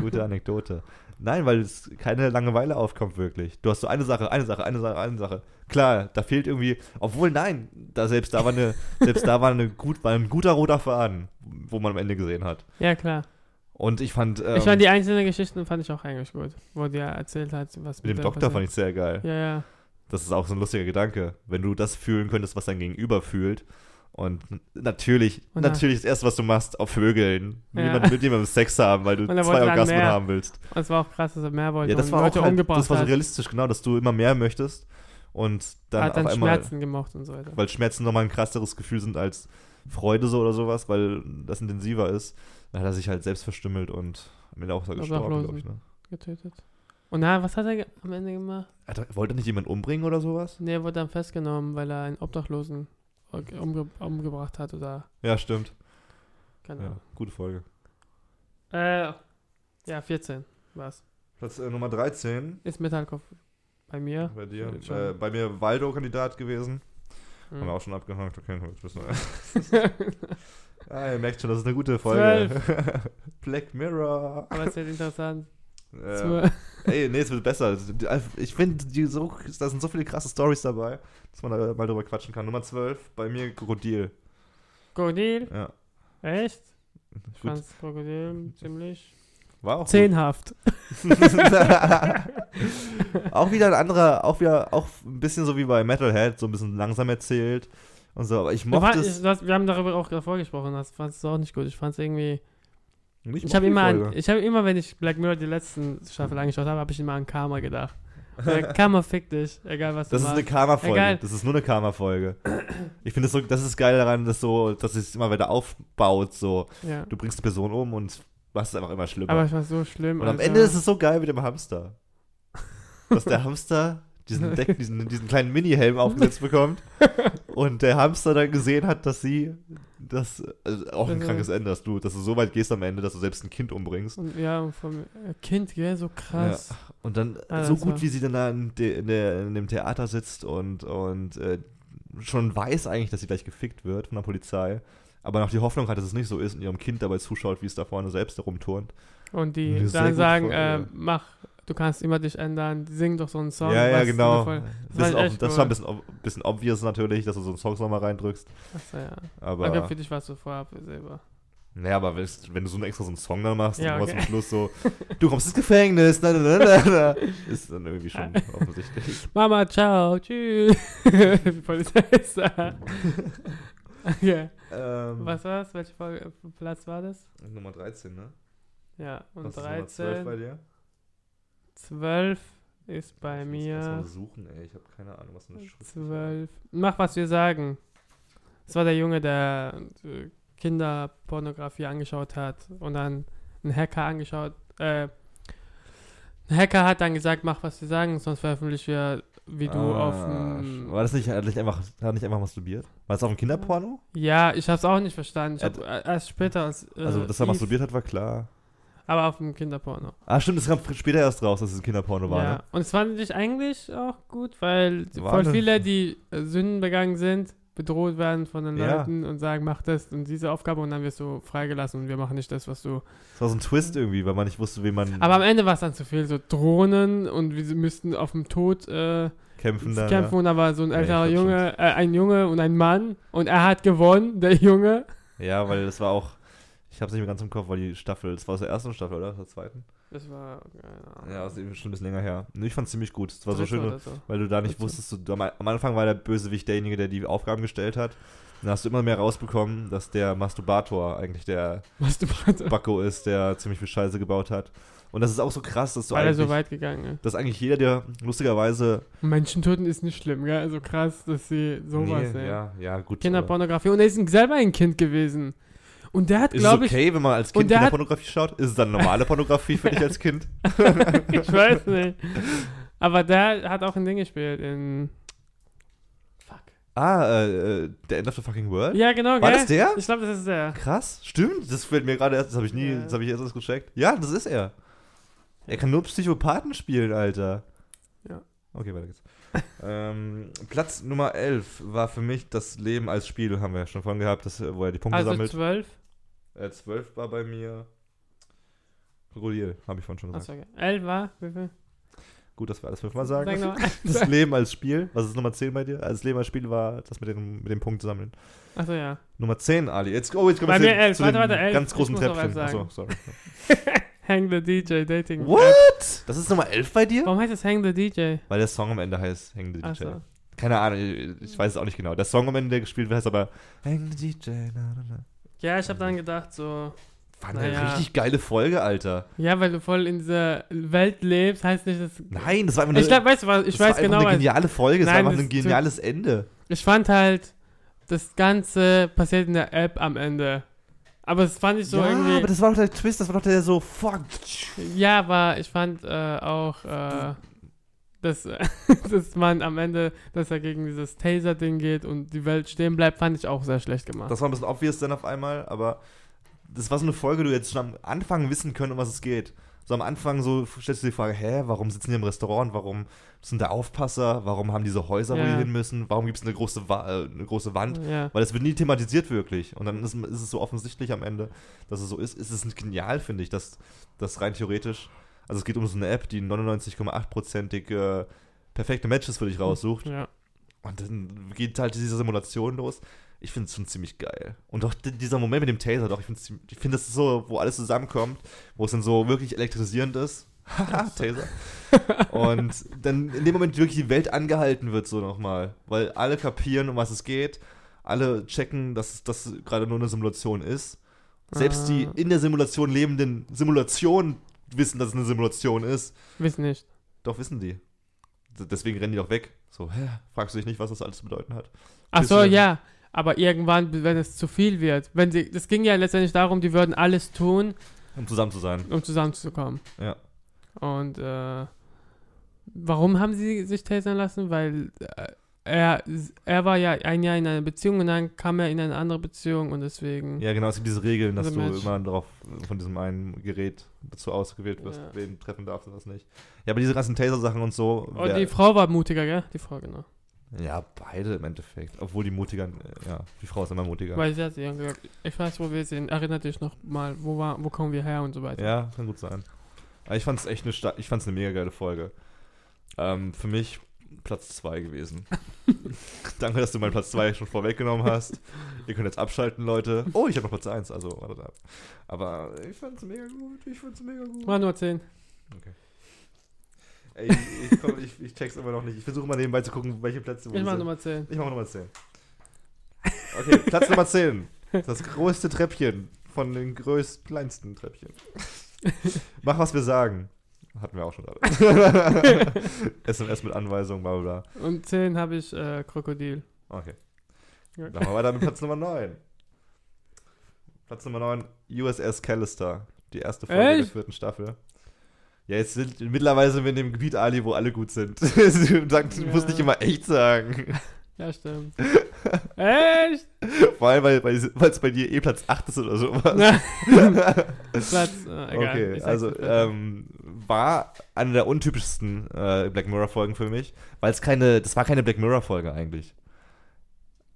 gute Anekdote. Nein, weil es keine Langeweile aufkommt, wirklich. Du hast so eine Sache, eine Sache, eine Sache, eine Sache. Klar, da fehlt irgendwie, obwohl nein, da selbst da war eine, selbst da war eine gut, war ein guter roter Faden, wo man am Ende gesehen hat. Ja, klar. Und ich fand, ähm, ich fand die einzelnen Geschichten fand ich auch eigentlich gut, wo der erzählt hat, was mit dem Doktor fand passiert. ich sehr geil. Ja, ja. Das ist auch so ein lustiger Gedanke. Wenn du das fühlen könntest, was dein Gegenüber fühlt. Und natürlich, Und natürlich das erste, was du machst, auf Vögeln. Mit, Ja. jemandem, mit jemandem Sex haben, weil du zwei Orgasmen haben willst. Und es war auch krass, dass er mehr wollte Ja, das war Leute auch halt, umgebracht das war so realistisch, genau, dass du immer mehr möchtest. Und dann, hat dann auf einmal, Schmerzen gemocht und so weiter. weil Schmerzen nochmal ein krasseres Gefühl sind als Freude so oder sowas, weil das intensiver ist. Dann hat er sich halt selbst verstümmelt und am Ende auch gestorben, glaube ich. Ne? Getötet. Und na, was hat er am Ende gemacht? Hat er- Wollte nicht jemand umbringen oder sowas? Nee, er wurde dann festgenommen, weil er einen Obdachlosen umge umgebracht hat oder Ja, stimmt. keine Ja, Ahnung. gute Folge. Äh, ja, 14 war's. Platz äh, Nummer 13 Ist Metallkopf bei mir. bei dir. Äh, bei mir Waldo-Kandidat gewesen. Hm. Haben wir auch schon abgehakt, okay, wissen <laughs> wir. <laughs> ah, ihr merkt schon, das ist eine gute Folge. <laughs> Black Mirror. Aber es wird interessant. Äh, ey, nee, es wird besser. Ich finde, so, da sind so viele krasse Stories dabei, dass man da mal drüber quatschen kann. Nummer 12, bei mir Krokodil. Krokodil? Ja. Echt? Fand's Krokodil ziemlich. war auch Zehnhaft. <laughs> auch wieder ein anderer, auch wieder, auch ein bisschen so wie bei Metalhead, so ein bisschen langsam erzählt und so. Aber ich mochte fand- es. ich, das, wir haben darüber auch davor gesprochen, das fandst du auch nicht gut. Ich fand's irgendwie. nicht Ich habe immer, an, ich habe immer, wenn ich Black Mirror die letzten Staffel angeschaut habe, habe ich immer an Karma gedacht. <laughs> Karma fickt dich, egal was Das du ist eine. Karma-Folge. Das ist nur eine Karma-Folge. Ich finde das so, das ist geil daran, dass so, dass es immer wieder aufbaut. So, Ja. du bringst die Person um und machst es einfach immer schlimmer. Aber ich war so schlimm. und am Alter. Ende ist es so geil mit dem Hamster. Dass der Hamster diesen, <laughs> Deck, diesen, diesen kleinen Mini-Helm aufgesetzt bekommt und der Hamster dann gesehen hat, dass sie das also auch ein Also- krankes Ende, dass du, dass du so weit gehst am Ende, dass du selbst ein Kind umbringst. Und, ja, und vom äh, Kind, gell, so krass. Und dann Ah, so das gut, wie sie dann da in, de, in, der, in dem Theater sitzt und, und äh, schon weiß eigentlich, dass sie gleich gefickt wird von der Polizei, aber noch die Hoffnung hat, dass es nicht so ist und ihrem Kind dabei zuschaut, wie es da vorne selbst herumturnt. Und die sehr dann sagen, Folge, äh, ja. mach, du kannst immer dich ändern, sing doch so einen Song. ja, ja, genau. Bisschen fand ich ob, echt das war ein bisschen, bisschen obvious natürlich, dass du so einen Song nochmal reindrückst, Achso, ja. aber... Okay, für dich war es so vorab selber. Naja, aber wenn, du so einen extra so einen Song dann machst Ja, okay. zum Schluss so, du kommst ins Gefängnis, na, na, na, na, na, ist dann irgendwie schon <laughs> offensichtlich. Mama, ciao, tschüss. <laughs> Die Polizei ist da. Okay. Ähm, Was war's? Welcher Platz war das? Nummer 13, ne? Ja, und Was ist Nummer 12 bei 13. dir? 12 ist bei Ich muss mir. mal suchen, ey. Ich habe keine Ahnung, was eine Schrift 12. Mach, was wir sagen. Das war der Junge, der äh, Kinderpornografie angeschaut hat und dann einen Hacker angeschaut. Äh, ein Hacker hat dann gesagt, mach, was wir sagen, sonst veröffentlichen wir, wie du auf dem. War das nicht, hat nicht einfach, hat nicht einfach masturbiert? War das auch ein Kinderporno? Ja, ich hab's auch nicht verstanden. Ich Er hab äh, erst später als. Äh, Also, dass er Eve- masturbiert hat, war klar. Aber auf dem Kinderporno. Ah, stimmt, das kam später erst raus, dass es ein Kinderporno war, ja. ne? Und es fand ich eigentlich auch gut, weil War voll viele, die äh, Sünden begangen sind, bedroht werden von den Ja. Leuten und sagen, mach das und diese Aufgabe und dann wirst du freigelassen und wir machen nicht das, was du. Das war so ein Twist irgendwie, weil man nicht wusste, wie man Aber am Ende war es dann zu viel, so Drohnen und wir müssten auf dem Tod äh, kämpfen dann. kämpfen und da war so ein Ja, älterer schon. Junge, äh, ein Junge und ein Mann und er hat gewonnen, der Junge. Ja. ja, weil das war auch, ich hab's nicht mehr ganz im Kopf, weil die Staffel, das war aus der ersten Staffel, oder? Aus der zweiten? Das war. Ja, das ist eben schon ein bisschen länger her. Nee, Ich fand's ziemlich gut. Es war so Dritte schön, so. weil du da nicht Dritte. wusstest, du, am Anfang war der Bösewicht derjenige, der die Aufgaben gestellt hat. Dann hast du immer mehr rausbekommen, dass der Masturbator eigentlich der warte, Backo ist, der ziemlich viel Scheiße gebaut hat. Und das ist auch so krass, dass du weil eigentlich, so weit gegangen ist. dass eigentlich jeder, der lustigerweise Menschen töten ist nicht schlimm, gell? Also krass, dass sie sowas Nee, sehen. ja, ja, gut. Kinderpornografie. Und er ist selber ein Kind gewesen. Und der hat, Ist es glaube okay, wenn man als Kind Kinderpornografie schaut? Ist es dann normale Pornografie für dich als Kind? ich, <laughs> ich weiß nicht. Aber der hat auch ein Ding gespielt in. Fuck. Ah, äh, äh, der End of the Fucking World? Ja, genau, War gell? das der? Ich glaube, das ist der. Krass, stimmt. Das fällt mir gerade erst, das habe ich nie, Ja. das habe ich erst erst gecheckt. Ja, das ist er. Er kann nur Psychopathen spielen, Alter. Ja. Okay, weiter geht's. <laughs> ähm, Platz Nummer 11 war für mich das Leben als Spiel, haben wir ja schon vorhin gehabt, das, wo er die Punkte Also sammelt. 12. Äh, 12 war bei mir Krokodil, habe ich vorhin schon gesagt. Achso, okay. 11 war? Wie viel? Gut, dass wir alles fünfmal sagen. Sag. <laughs> Das Leben als Spiel. Was ist Nummer 10 bei dir? Das Leben als Spiel war das mit dem, mit dem Punkt sammeln. Achso, ja. Nummer 10, Ali. Jetzt, oh, jetzt kommen wir zu, elf. zu Warte, warte, elf. ganz großen Treppchen. Achso, sorry. <laughs> Hang the DJ Dating. What? Das ist Nummer 11 bei dir? Warum heißt das Hang the DJ? Weil der Song am Ende heißt Hang the DJ. Achso. Keine Ahnung, ich weiß es auch nicht genau. Der Song am Ende, der gespielt wird, heißt aber Hang the DJ. Na, na, na. Ja, ich habe dann gedacht, so. War eine Naja. richtig geile Folge, Alter. Ja, weil du voll in dieser Welt lebst, heißt nicht, dass. Nein, das war einfach eine, Ich glaube, weißt du was? Ich das war weiß einfach genau, eine geniale Folge. Es war Nein, einfach ein geniales Ende. Ich fand halt, das Ganze passiert in der App am Ende. Aber das fand ich so ja, irgendwie. aber das war doch der Twist, das war doch der so, fuck. ja, aber ich fand äh, auch, äh, dass, <laughs> dass man am Ende, dass er gegen dieses Taser-Ding geht und die Welt stehen bleibt, fand ich auch sehr schlecht gemacht. Das war ein bisschen obvious dann auf einmal, aber das war so eine Folge, du hättest schon am Anfang wissen können, um was es geht. So am Anfang so stellst du dir die Frage, hä, warum sitzen die im Restaurant? Warum sind da Aufpasser? Warum haben diese Häuser, wo Ja. die hin müssen? Warum gibt es eine große, Wa äh, eine große Wand? ja. Weil es wird nie thematisiert wirklich. Und dann ist, ist es so offensichtlich am Ende, dass es so ist. Ist es nicht genial, finde ich, dass das rein theoretisch Also es geht um so eine App, die 99,8%ig äh, perfekte Matches für dich raussucht. Ja. Und dann geht halt diese Simulation los. Ich finde es schon ziemlich geil. Und auch di- dieser Moment mit dem Taser, doch, ich finde ich find, das ist so, wo alles zusammenkommt, wo es dann so wirklich elektrisierend ist. <laughs> Haha, Taser. <laughs> Und dann in dem Moment wirklich die Welt angehalten wird, so nochmal. Weil alle kapieren, um was es geht. Alle checken, dass das gerade nur eine Simulation ist. Selbst die Ah. in der Simulation lebenden Simulationen wissen, dass es eine Simulation ist. Wissen nicht. Doch, wissen die. D- Deswegen rennen die doch weg. So, hä? Fragst du dich nicht, was das alles zu bedeuten hat? Ach so, ja. Aber irgendwann, wenn es zu viel wird, wenn sie, das ging ja letztendlich darum, die würden alles tun, Um zusammen zu sein. um zusammenzukommen. Ja. Und äh, warum haben sie sich tasern lassen? Weil äh, er, er war ja ein Jahr in einer Beziehung und dann kam er in eine andere Beziehung und deswegen. Ja, genau, es gibt diese Regeln, dass du Match. immer darauf von diesem einen Gerät dazu ausgewählt wirst, Ja. wen treffen darfst und was nicht. Ja, aber diese ganzen Taser-Sachen und so. Und Oh, die Frau war mutiger, gell? Die Frau, genau. ja, beide im Endeffekt. Obwohl die mutiger, ja, die Frau ist immer mutiger. Weil sie hat sie gesagt, ich weiß, wo wir sind. Erinnert dich noch mal, wo, war, wo kommen wir her und so weiter. Ja, kann gut sein. Aber ich fand's echt eine, ich fand's eine mega geile Folge. Ähm, für mich Platz 2 gewesen. <laughs> Danke, dass du meinen Platz 2 schon vorweggenommen hast. Ihr könnt jetzt abschalten, Leute. Oh, ich habe noch Platz 1, also warte ab. Aber ich fand's mega gut, ich fand's mega gut. War nur 10. Ey, ich, ich, komm, ich, ich check's immer noch nicht. Ich versuche mal nebenbei zu gucken, welche Plätze wo Ich mach. Nummer 10. Ich mach Nummer 10. Okay, Platz Nummer 10. Das größte Treppchen von den größten, kleinsten Treppchen. Mach, was wir sagen. Hatten wir auch schon gerade. SMS <laughs> mit Anweisung, bla bla bla. Und 10 habe ich äh, Krokodil. Okay. Dann machen wir weiter mit <laughs> Platz Nummer 9. Platz Nummer 9, USS Callister. Die erste Folge der Echt? vierten Staffel. Ja, jetzt sind mittlerweile sind wir in dem Gebiet, Ali, wo alle gut sind. <laughs> du musst Ja. nicht immer echt sagen. Ja, stimmt. Echt? <laughs> Vor allem, weil weil es bei dir eh Platz 8 ist oder sowas. <laughs> Platz, <laughs> äh, egal. okay, also ähm, war eine der untypischsten äh, Black Mirror Folgen für mich, weil es keine, das war keine Black Mirror Folge eigentlich.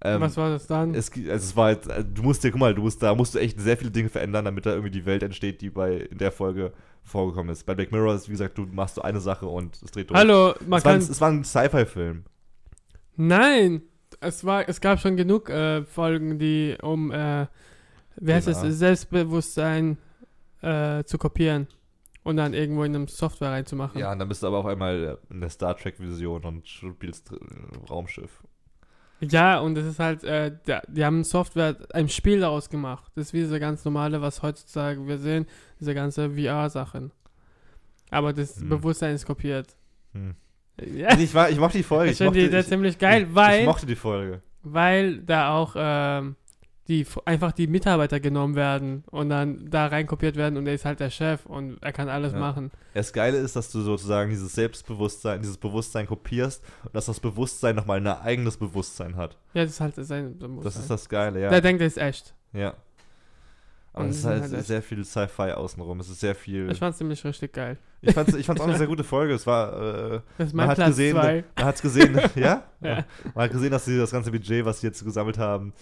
Ähm, Was war das dann? es, also es war halt, du musst dir, guck mal, du musst, da musst du echt sehr viele Dinge verändern, damit da irgendwie die Welt entsteht, die bei in der Folge vorgekommen ist. Bei Black Mirror ist, wie gesagt, du machst so eine Sache und es dreht durch. Hallo, man es war, ein, kann. es war ein Sci-Fi-Film. Nein! Es, war, es gab schon genug äh, Folgen, die um, äh, wie heißt Genau. es, Selbstbewusstsein äh, zu kopieren und dann irgendwo in einem Software reinzumachen. Ja, und dann bist du aber auf einmal in der Star Trek-Vision und spielst Raumschiff. Ja, und es ist halt, äh, die haben Software, ein Spiel daraus gemacht. Das ist wie diese ganz normale, was heutzutage wir sehen, diese ganze VR-Sachen. Aber das Hm. Bewusstsein ist kopiert. Hm. Ja, Ich, war, ich mochte die Folge. ich finde die ich, ziemlich geil, ich, weil, ich mochte die Folge. weil da auch ähm, die, einfach die Mitarbeiter genommen werden und dann da reinkopiert werden und er ist halt der Chef und er kann alles Ja. machen. Das Geile ist, dass du sozusagen dieses Selbstbewusstsein, dieses Bewusstsein kopierst und dass das Bewusstsein nochmal ein eigenes Bewusstsein hat. Ja, das ist halt sein Bewusstsein. Das ist das Geile, ja. Der denkt, er ist echt. ja. Aber Und es ist halt halt sehr viel Sci-Fi außenrum. Es ist sehr viel. Ich fand's nämlich richtig geil. Ich fand's, ich fand's auch eine <laughs> sehr gute Folge. Es war, äh, Das ist man mein hat Platz gesehen, zwei. man hat gesehen, <laughs> ja? Ja. Man hat gesehen, dass sie das ganze Budget, was sie jetzt gesammelt haben,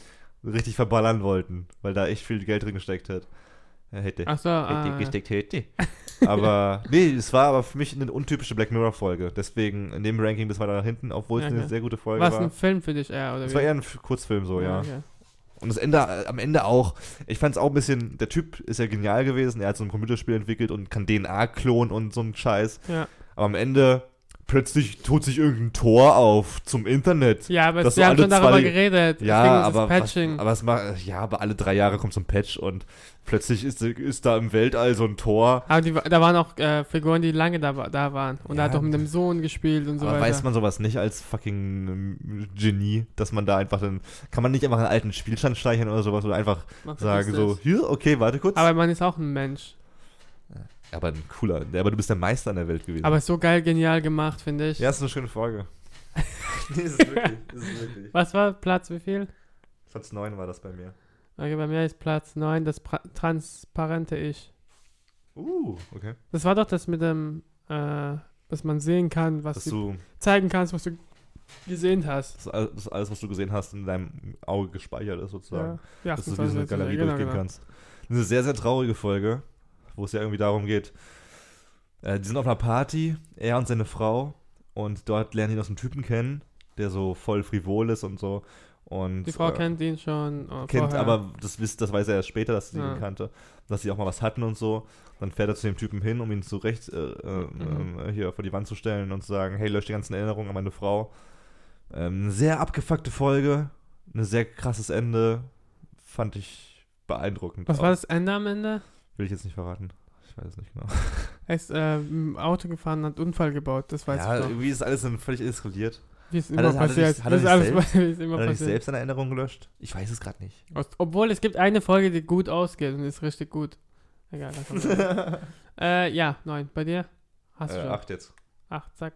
richtig verballern wollten, weil da echt viel Geld drin gesteckt hat. Ja, hätte. Ach so, Hätte ah, gesteckt, hätte. <laughs> Aber, nee, es war aber für mich eine untypische Black Mirror-Folge. Deswegen in dem Ranking bis weiter nach hinten, obwohl es Ja, eine ja. sehr gute Folge was war. ein Film für dich eher, oder Es war eher ein Kurzfilm so, ja. okay. Und das Ende, äh, am Ende auch, ich fand es auch ein bisschen, der Typ ist ja genial gewesen, er hat so ein Computerspiel entwickelt und kann DNA klonen und so ein Scheiß. Ja. Aber am Ende plötzlich tut sich irgendein Tor auf zum Internet. Ja, aber so haben schon darüber geredet. Ja, aber, das was, Patching. aber es macht, ja, aber alle drei Jahre kommt so ein Patch und plötzlich ist, ist da im Weltall so ein Tor. Aber die, da waren auch äh, Figuren, die lange da, da waren. Und Ja. er hat auch mit dem Sohn gespielt und so aber weiter. weiß man sowas nicht als fucking ähm, Genie, dass man da einfach dann, kann man nicht einfach einen alten Spielstand streichen oder sowas oder einfach sagen so, hier, okay, warte kurz. Aber man ist auch ein Mensch. Aber ein cooler, aber du bist der Meister in der Welt gewesen. Aber ist so geil, genial gemacht, finde ich. ja, ist eine schöne Folge. <laughs> nee, ist es wirklich, ist es wirklich. Was war Platz, wie viel? Platz 9 war das bei mir. Okay, bei mir ist Platz 9, das pra transparente Ich. Uh, okay. Das war doch das mit dem, äh, dass man sehen kann, was Dass du zeigen kannst, was du gesehen hast. dass all- dass alles, was du gesehen hast, in deinem Auge gespeichert ist sozusagen. Ja, dass du wie so eine Galerie genau, durchgehen genau. kannst. Eine sehr, sehr traurige Folge, wo es ja irgendwie darum geht, Äh, die sind auf einer Party, er und seine Frau. Und dort lernen die noch so einen Typen kennen, der so voll frivol ist und so. Und, Die Frau äh, kennt ihn schon. äh, kennt, vorher. aber das, wisst, das weiß er erst später, dass sie Ja. ihn kannte, dass sie auch mal was hatten und so. Dann fährt er zu dem Typen hin, um ihn zurecht äh, äh, Mhm. äh, hier vor die Wand zu stellen und zu sagen, hey, lösch die ganzen Erinnerungen an meine Frau. Ähm, eine sehr abgefuckte Folge, ein sehr krasses Ende, fand ich beeindruckend. Was auch. war das Ende am Ende? Will ich jetzt nicht verraten. Ich weiß es nicht genau. Er ist äh, im Auto gefahren und hat einen Unfall gebaut. Das weiß ja, ich noch. irgendwie ist alles dann völlig eskaliert. Wie es immer er- hat er passiert. hat er alles, selbst- <laughs> immer Hat er seine Erinnerungen gelöscht? Ich weiß es gerade nicht. Obwohl, es gibt eine Folge, die gut ausgeht und ist richtig gut. Egal, <laughs> äh, ja, neun. Bei dir? Hast du äh, schon? acht jetzt. Acht, zack.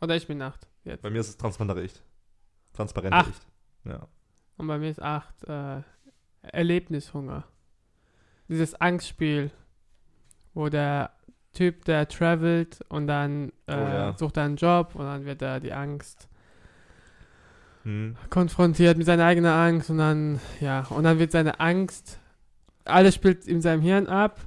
Oder ich bin acht. Jetzt. Bei mir ist es transparente Licht. Transparente Acht. Licht. Ja. Und bei mir ist acht. Äh, Erlebnishunger. Dieses Angstspiel, wo der Typ, der travelt und dann äh, Oh ja. sucht er einen Job und dann wird er die Angst Hm. konfrontiert mit seiner eigenen Angst und dann, ja, und dann wird seine Angst, alles spielt in seinem Hirn ab.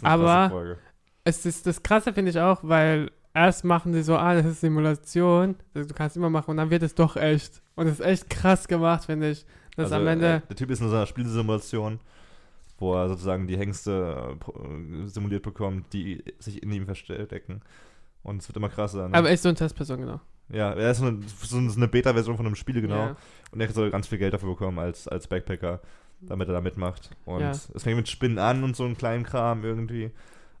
Das Aber-. Es ist das Krasse, finde ich auch, weil erst machen sie so, ah, das ist Simulation, also du kannst immer machen und dann wird es doch echt. Und es ist echt krass gemacht, finde ich. Dass Also, am Ende, äh, der Typ ist in so einer Spielsimulation, wo er sozusagen die Hengste äh, simuliert bekommt, die sich in ihm verstecken. Und es wird immer krasser. Ne? aber ist so eine Testperson, genau. ja, er ist so eine, so eine Beta-Version von einem Spiel, genau. Ja. Und er soll ganz viel Geld dafür bekommen als, als Backpacker, damit er da mitmacht. Und Ja. es fängt mit Spinnen an und so einen kleinen Kram irgendwie.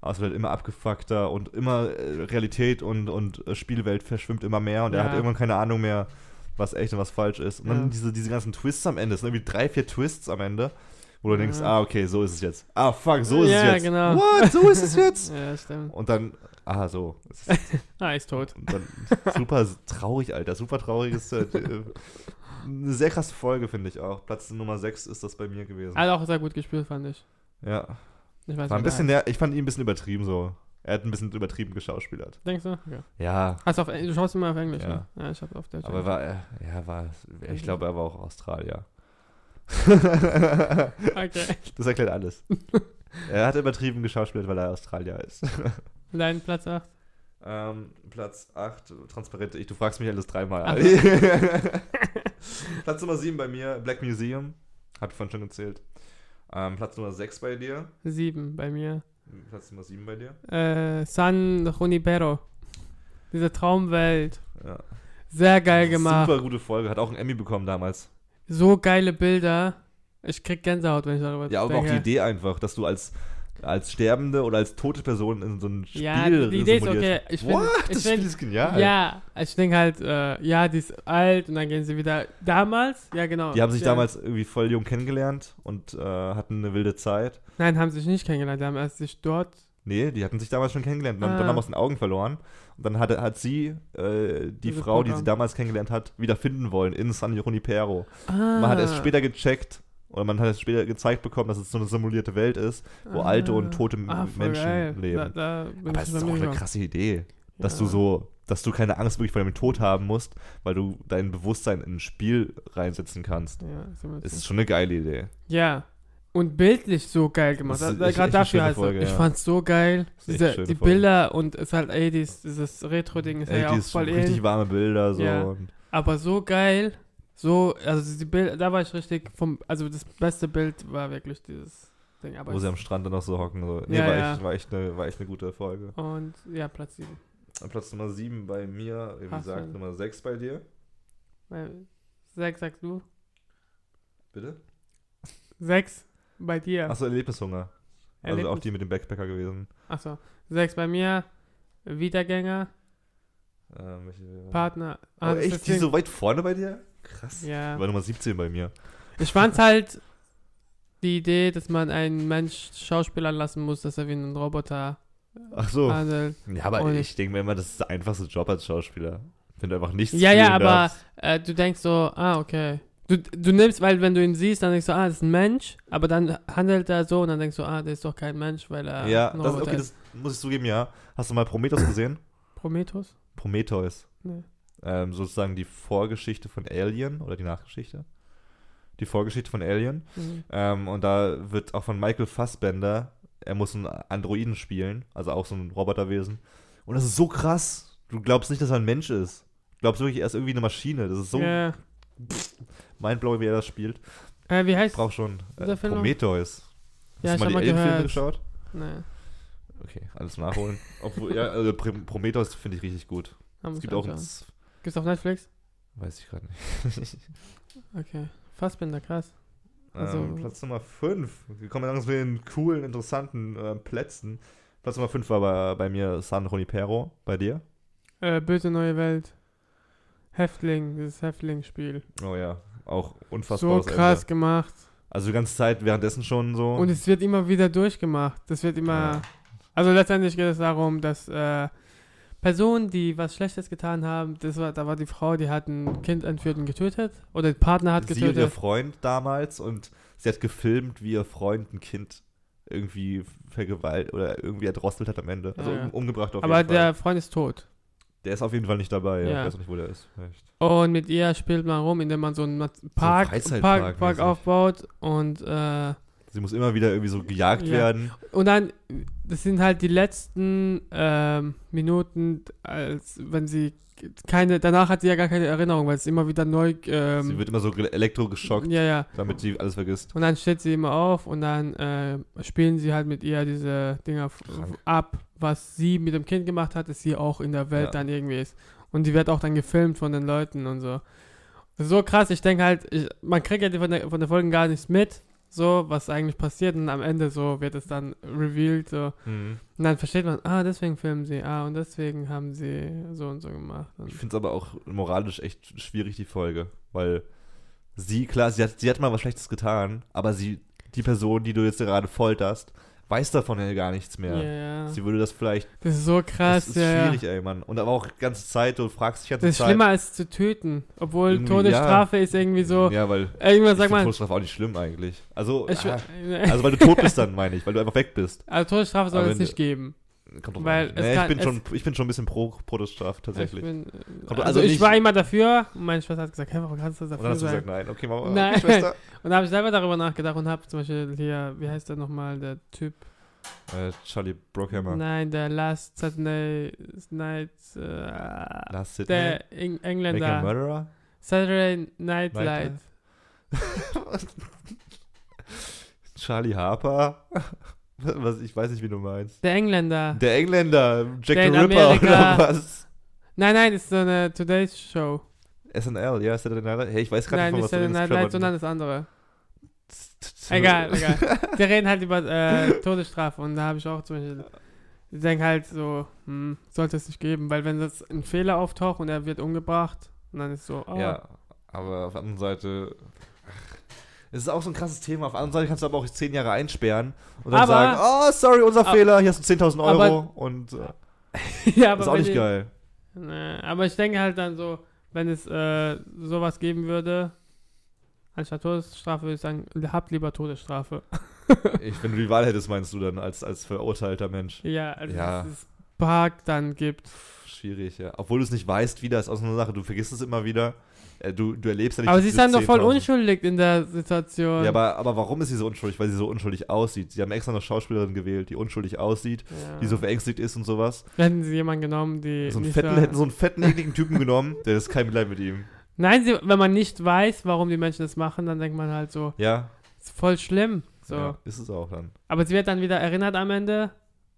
Aber es wird immer abgefuckter und immer äh, Realität und, und äh, Spielwelt verschwimmt immer mehr und er Ja. hat irgendwann keine Ahnung mehr, was echt und was falsch ist. Und dann diese, diese ganzen Twists am Ende, es sind irgendwie drei, vier Twists am Ende, wo du denkst, Ja. ah, okay, so ist es jetzt. Ah, fuck, so ist Ja, es jetzt. genau. What, so ist es jetzt? <laughs> Ja, stimmt. Und dann, ah, so. <laughs> Ah, ist tot. und dann super traurig, Alter. Super trauriges. Äh, äh, eine sehr krasse Folge, finde ich auch. Platz Nummer 6 ist das bei mir gewesen. Hat auch sehr gut gespielt, fand ich. Ja. Ich weiß War ein bisschen ich fand ihn ein bisschen übertrieben so. Er hat ein bisschen übertrieben geschauspielert. Denkst du? Okay. Ja. Hast du, auf, du schaust immer auf Englisch, Ja. ne? Ja, ich hab auf Deutsch. Aber er war, er, ja, war, ich glaube, er war auch Australier. Okay. das erklärt alles. <laughs> er hat übertrieben geschauspielert, weil er Australier ist. <laughs> Dein Platz 8? Ähm, Platz 8, transparente ich. Du fragst mich alles dreimal. Ach <laughs> Platz Nummer 7 bei mir, Black Museum. Hab ich vorhin schon gezählt. Ähm, Platz Nummer 6 bei dir. 7 bei mir. Platz Nummer 7 bei dir. Äh, San Junipero. Diese Traumwelt. Ja. Sehr geil gemacht. Super gute Folge. Hat auch einen Emmy bekommen damals. So geile Bilder. Ich krieg Gänsehaut, wenn ich darüber Ja, aber denke. auch die Idee einfach, dass du als, als sterbende oder als tote Person in so ein Spiel Ja, die Idee ist okay. Ich find- What? ich das find- Spiel ist genial. Ja, ich denke halt, äh, ja, die ist alt und dann gehen sie wieder. Damals? Ja, genau. Die haben sich ja. damals irgendwie voll jung kennengelernt und äh, hatten eine wilde Zeit. Nein, haben sich nicht kennengelernt. Die haben erst sich dort. Nee, die hatten sich damals schon kennengelernt und Ah. dann haben aus den Augen verloren. Und dann hat, hat sie äh, die Diese Frau, die sie damals kennengelernt hat, wieder finden wollen in San Junipero. Ah, Man hat erst später gecheckt oder man hat erst später gezeigt bekommen, dass es so eine simulierte Welt ist, wo Ah. alte und tote ah, Menschen geil. leben. Da, da Aber es ist auch eine krasse Idee, dass Ja. du so, dass du keine Angst wirklich vor dem Tod haben musst, weil du dein Bewusstsein in ein Spiel reinsetzen kannst. Ja. Es ist schon eine geile Idee. ja. Und bildlich so geil gemacht. Das ist echt- Gerade dafür so. Folge, Ich ja. fand's so geil. Diese, die Folge. Bilder und es ist halt 80s, dieses Retro-Ding ist ja, auch voll richtig in. warme Bilder so. Ja. Aber so geil. So, also die Bilder, da war ich richtig vom, also das beste Bild war wirklich dieses Ding. Aber wo sie am Strand dann noch so hocken. So. Nee, Ja, war, ja. Echt, war, echt eine, war echt eine gute Folge. und ja, Platz 7. Platz Nummer 7 bei mir, wie gesagt, Nummer 6 bei dir. Sechs sagst du? Bitte? Sechs bei dir. Achso, Erlebnishunger. Also auch Erlebnis- die mit dem Backpacker gewesen. Achso. Sechs bei mir. Wiedergänger, Ähm, welche, Partner. Oh, Ah, das echt? Die so weit vorne bei dir? Krass. Ja. War Nummer 17 bei mir. Ich fand halt die Idee, dass man einen Mensch Schauspielern lassen muss, dass er wie ein Roboter Ach so. handelt. Ja, aber Und- ich denke mir immer, das ist der einfachste Job als Schauspieler. Wenn du einfach nichts Ja, ja, aber äh, du denkst so, ah, okay. Du, du nimmst, weil wenn du ihn siehst, dann denkst du, ah, das ist ein Mensch, aber dann handelt er so und dann denkst du, ah, der ist doch kein Mensch, weil er Ja, ein das, okay, ist. das muss ich zugeben, ja. Hast du mal Prometheus gesehen? <clears throat> Prometheus? Prometheus. Nee. Ähm, sozusagen die Vorgeschichte von Alien oder die Nachgeschichte. Die Vorgeschichte von Alien. Mhm. Ähm, und da wird auch von Michael Fassbender er muss einen Androiden spielen, also auch so ein Roboterwesen. Und das ist so krass. Du glaubst nicht, dass er ein Mensch ist. Du glaubst wirklich, er ist irgendwie eine Maschine. Das ist so Ja. mindblowing, wie er das spielt. Äh, wie Ich heißt brauch schon äh? Prometheus. Hast ich du mal die Alien-Filme geschaut? Nee. Okay, alles nachholen. <laughs> Obwohl, ja, also Pr- Prometheus finde ich richtig gut. haben Es gibt auch ein. Gibt's auf Netflix? weiß ich gerade nicht. <laughs> Okay. Fassbinder, krass. Also- ähm, Platz Nummer 5. Wir kommen langsam zu den coolen, interessanten äh, Plätzen. Platz Nummer 5 war bei, bei mir San Junipero. Bei dir? Äh, Böse neue Welt. Häftling, dieses Häftlingsspiel. Oh ja, auch So unfassbares krass Ende. gemacht. Also die ganze Zeit währenddessen schon so. Und es wird immer wieder durchgemacht. Das wird immer. Ja. Also letztendlich geht es darum, dass äh, Personen, die was Schlechtes getan haben, das war, da war die Frau, die hat ein Kind entführt und getötet. Oder der Partner hat sie und ihr getötet. Freund damals und sie hat gefilmt, wie ihr Freund ein Kind irgendwie vergewaltigt oder irgendwie erdrosselt hat am Ende. Also Ja, ja. um, umgebracht auf Aber jeden Fall. der Freund ist tot. Der ist auf jeden Fall nicht dabei. Ja. Ja. Ich weiß auch nicht, wo der ist. Echt. Und mit ihr spielt man rum, indem man so einen Park, Freizeitpark Park, Park mäßig. aufbaut und äh, Sie muss immer wieder irgendwie so gejagt Ja. werden. Und dann, das sind halt die letzten ähm, Minuten, als wenn sie keine, danach hat sie ja gar keine Erinnerung, weil es immer wieder neu, sie ähm, wird immer so ge- elektrogeschockt, ja, ja. damit sie alles vergisst. Und dann steht sie immer auf und dann äh, spielen sie halt mit ihr diese Dinger ab, was sie mit dem Kind gemacht hat, dass sie auch in der Welt Ja. dann irgendwie ist. Und die wird auch dann gefilmt von den Leuten und so. Ist so krass, ich denke halt, ich, man kriegt ja von der, von der Folgen gar nichts mit, so, was eigentlich passiert und am Ende so wird es dann revealed, so. Mhm. Und dann versteht man, ah, deswegen filmen sie, ah, und deswegen haben sie so und so gemacht. Und Ich finde es aber auch moralisch echt schwierig, die Folge. Weil sie, klar, sie hat, sie hat mal was Schlechtes getan, aber sie, die Person, die du jetzt gerade folterst, weiß davon ja gar nichts ja, mehr. ja. Sie würde das vielleicht. Das ist so krass, das ist ja. schwierig, ey, Mann. Und aber auch die ganze Zeit, du fragst dich ganze Das ist Zeit. schlimmer als zu töten. Obwohl Irgendwie, Todesstrafe ist irgendwie so. Ja, weil. Irgendwann finde man. Todesstrafe auch nicht schlimm eigentlich. Also, ah, also weil du tot bist dann, meine ich, weil du einfach weg bist. also Todesstrafe soll es nicht geben. Kommt drauf Weil an. es Nee, kann- ich, bin es- schon, ich bin schon ein bisschen pro Todesstrafe tatsächlich. Ich bin, Kommt- also, also ich nicht- war immer dafür und meine Schwester hat gesagt, hey, warum kannst du Und dann dafür hast du sein? gesagt, nein, okay, Mama, Nein. okay, <laughs> Schwester. Und da habe ich selber darüber nachgedacht und habe zum Beispiel hier, wie heißt der nochmal, der Typ? Äh, Charlie Brockhammer. Nein, der Last Saturday Night, äh, Last Sydney. der Eng Make a Engländer. Murderer? Saturday Night Night Light. <laughs> Charlie Harper? <laughs> <laughs> Was, ich weiß nicht, wie du meinst. Der Engländer. Der Engländer, Jack Der the Ripper Amerika- oder was? Nein, nein, ist so eine Today's Show. SNL, ja, Saturday Night Live. Hey, ich weiß gerade Nein, nicht, von was du Saturday Night Light, sondern das andere. Egal, <laughs> egal. Die reden halt über äh, Todesstrafe und da habe ich auch zum Beispiel, ich denke halt so, hm, sollte es nicht geben, weil wenn das ein Fehler auftaucht und er wird umgebracht und dann ist so, oh, Ja, aber auf der anderen Seite. Es ist auch so ein krasses Thema. Auf der anderen Seite kannst du aber auch zehn Jahre einsperren und dann Aber- sagen: Oh, sorry, unser aber- Fehler, hier hast du 10.000 Euro. aber- und äh, <laughs> ja, ist auch nicht die- geil. Nee, aber ich denke halt dann so, wenn es äh, sowas geben würde, anstatt Todesstrafe würde ich sagen, habt lieber Todesstrafe. <laughs> Ich, wenn du die Wahl hättest, meinst du dann als, als verurteilter Mensch. Ja, also Ja. dass es Park dann gibt. Schwierig, ja. Obwohl du es nicht weißt, wie das ist auch so eine Sache. Du vergisst es immer wieder. Äh, Du, du erlebst ja nicht Aber sie ist dann doch voll 10.000. unschuldig in der Situation. Ja, aber, aber warum ist sie so unschuldig? Weil sie so unschuldig aussieht. Sie haben extra eine Schauspielerin gewählt, die unschuldig aussieht, Ja. die so verängstigt ist und sowas. Hätten sie jemanden genommen, die. So einen fetten, so- hätten so einen fetten, ekligen Typen genommen, der ist kein Mitleid mit ihm. Nein, sie, wenn man nicht weiß, warum die Menschen das machen, dann denkt man halt so, Ja, ist voll schlimm. So. ja ist es auch dann. Aber sie wird dann wieder erinnert am Ende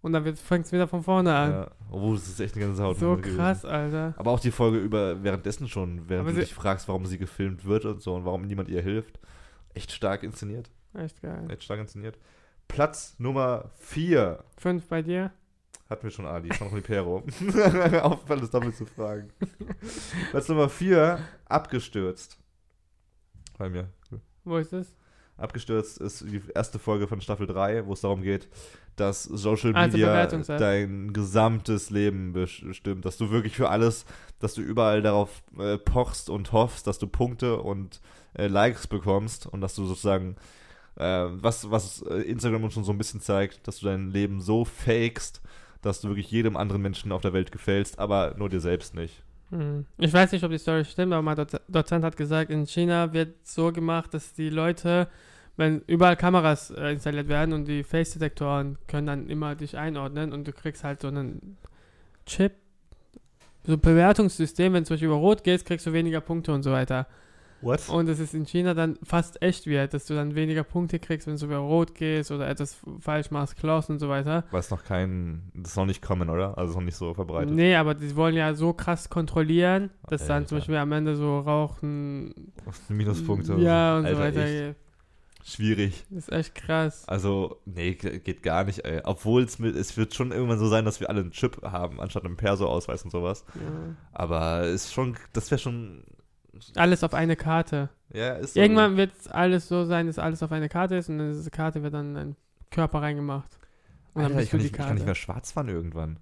und dann fängt es wieder von vorne an. Ja. Obwohl, das ist echt eine ganze Haut. so gewesen. krass, Alter. Aber auch die Folge über währenddessen schon, während Aber du dich fragst, warum sie gefilmt wird und so und warum niemand ihr hilft. Echt stark inszeniert. Echt geil. Echt stark inszeniert. Platz Nummer 4 Fünf bei dir? hatten wir schon Ali, San Junipero. <laughs> Aufgefallen, das doppelt zu fragen. Platz Nummer 4, abgestürzt. Bei mir. Wo ist es? Abgestürzt ist die erste Folge von Staffel 3, wo es darum geht, dass Social Also Media dein gesamtes Leben bestimmt, dass du wirklich für alles, dass du überall darauf äh, pochst und hoffst, dass du Punkte und äh, Likes bekommst und dass du sozusagen, äh, was, was äh, Instagram uns schon so ein bisschen zeigt, dass du dein Leben so fakest, dass du wirklich jedem anderen Menschen auf der Welt gefällst, aber nur dir selbst nicht. Hm. Ich weiß nicht, ob die Story stimmt, aber mein Doz- Dozent hat gesagt, in China wird so gemacht, dass die Leute wenn überall Kameras äh, installiert werden und die Face-Detektoren können dann immer dich einordnen und du kriegst halt so einen Chip, so ein Bewertungssystem, wenn du zum Beispiel über Rot gehst, kriegst du weniger Punkte und so weiter. What? Und es ist in China dann fast echt wird, dass du dann weniger Punkte kriegst, wenn du über Rot gehst oder etwas falsch machst, klaust und so weiter. Weiß noch kein, das ist noch nicht kommen, oder? Also noch nicht so verbreitet. Nee, aber die wollen ja so krass kontrollieren, dass dann zum Alter. Beispiel am Ende so Rauchen. <laughs> Minuspunkte. Ja, und so Alter, weiter. echt Schwierig. Das ist echt krass. Also, nee, ge- geht gar nicht, ey. Obwohl es mit, es wird schon irgendwann so sein, dass wir alle einen Chip haben, anstatt einen Perso-Ausweis und sowas. Ja. Aber ist schon, das wäre schon. Alles auf eine Karte. Ja, ist so. Irgendwann wird alles so sein, dass alles auf eine Karte ist und in diese Karte wird dann ein Körper reingemacht. Und dann Alter, ich bist kann, du die nicht, ich kann nicht Karte. mehr schwarz fahren irgendwann.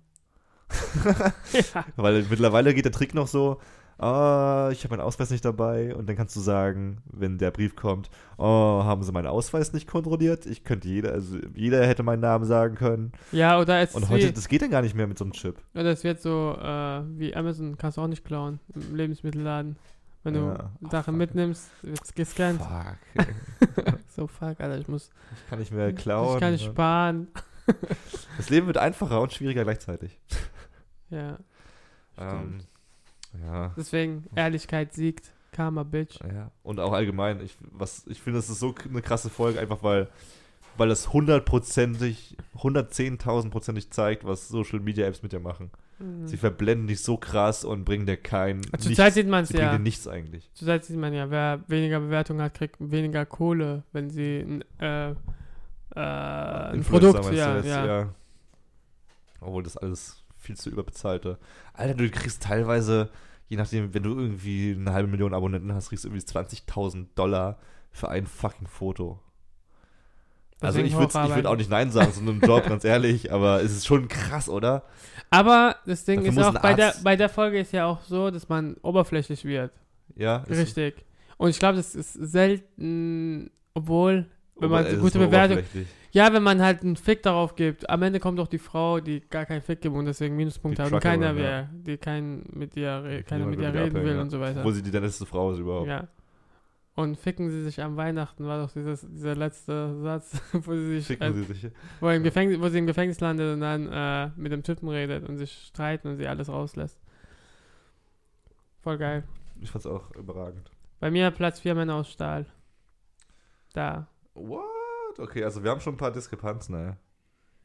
<laughs> ja. Weil mittlerweile geht der Trick noch so, ah, ich habe meinen Ausweis nicht dabei und dann kannst du sagen, wenn der Brief kommt, oh, haben sie meinen Ausweis nicht kontrolliert? Ich könnte jeder, also jeder hätte meinen Namen sagen können. ja, oder es, Und heute, wie, das geht dann gar nicht mehr mit so einem Chip. oder es wird so äh, wie Amazon, kannst du auch nicht klauen im Lebensmittelladen. Wenn du Ja. Sachen mitnimmst, wird es gescannt. Fuck. <laughs> so fuck, Alter, ich muss, Ich kann nicht mehr klauen. ich kann nicht sparen. <laughs> das Leben wird einfacher und schwieriger gleichzeitig. <laughs> Ja, Ähm, ja. deswegen, Ehrlichkeit siegt. Karma, Bitch. Ja, und auch allgemein, ich, was, ich finde, es ist so eine krasse Folge, einfach weil, weil es hundertprozentig, 110.000prozentig zeigt, was Social Media Apps mit dir machen. Mhm. Sie verblenden dich so krass und bringen dir kein. Zurzeit sieht man es ja. dir nichts eigentlich. Zurzeit sieht man ja, wer weniger Bewertung hat, kriegt weniger Kohle, wenn sie ein, äh, äh, ein Produkt, ja, jetzt? ja. Obwohl das alles viel zu überbezahlte. Alter, du kriegst teilweise, je nachdem, wenn du irgendwie eine halbe Million Abonnenten hast, kriegst du irgendwie 20.000 Dollar für ein fucking Foto. Also ich würde würd auch nicht Nein sagen zu einem Job, ganz ehrlich, aber es ist schon krass, oder? Aber das Ding Dafür ist auch, bei der, bei der Folge ist ja auch so, dass man oberflächlich wird. Ja, Richtig. Und ich glaube, das ist selten, obwohl, wenn man ober- ist gute Bewertung. Ja, wenn man halt einen Fick darauf gibt. Am Ende kommt doch die Frau, die gar keinen Fick gibt und deswegen Minuspunkte Die hat und keiner mehr, die kein mit dir, keiner mit dir will reden abhängen, will ja. und so weiter. Obwohl sie die netteste Frau ist überhaupt. Ja. Und ficken sie sich am Weihnachten, war doch dieses, dieser letzte Satz, <laughs> wo sie sich, Ficken äh, sie sich. wo, im Gefängnis, wo sie im Gefängnis landet und dann äh, mit dem Typen redet und sich streiten und sie alles rauslässt. Voll geil. Ich fand's auch überragend. Bei mir Platz 4 Männer aus Stahl. Da. What? Okay, also wir haben schon ein paar Diskrepanzen, ne?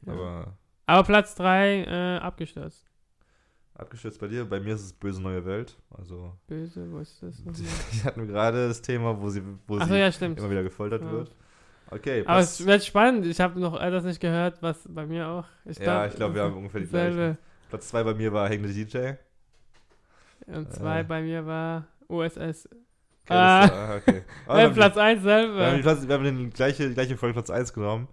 Ja. Aber Aber Platz 3 äh, abgestürzt. Abgestürzt bei dir, bei mir ist es böse neue Welt. Also Böse, wo ist das? nochmal? <laughs> die hatten gerade das Thema, wo sie, wo sie ja, stimmt. immer wieder gefoltert Ja. wird. Okay, Aber es wird spannend. Ich habe noch etwas nicht gehört, was bei mir auch. Ich Ja, ich glaub, wir haben ungefähr die dasselbe. Platz zwei bei mir war hängende DJ. Und zwei Äh. bei mir war USS. Okay, <laughs> Ah. das war- okay. Wir haben Platz 1 die- wir haben, die selber. Platz, wir haben den gleiche, die gleiche Folge Platz 1 genommen.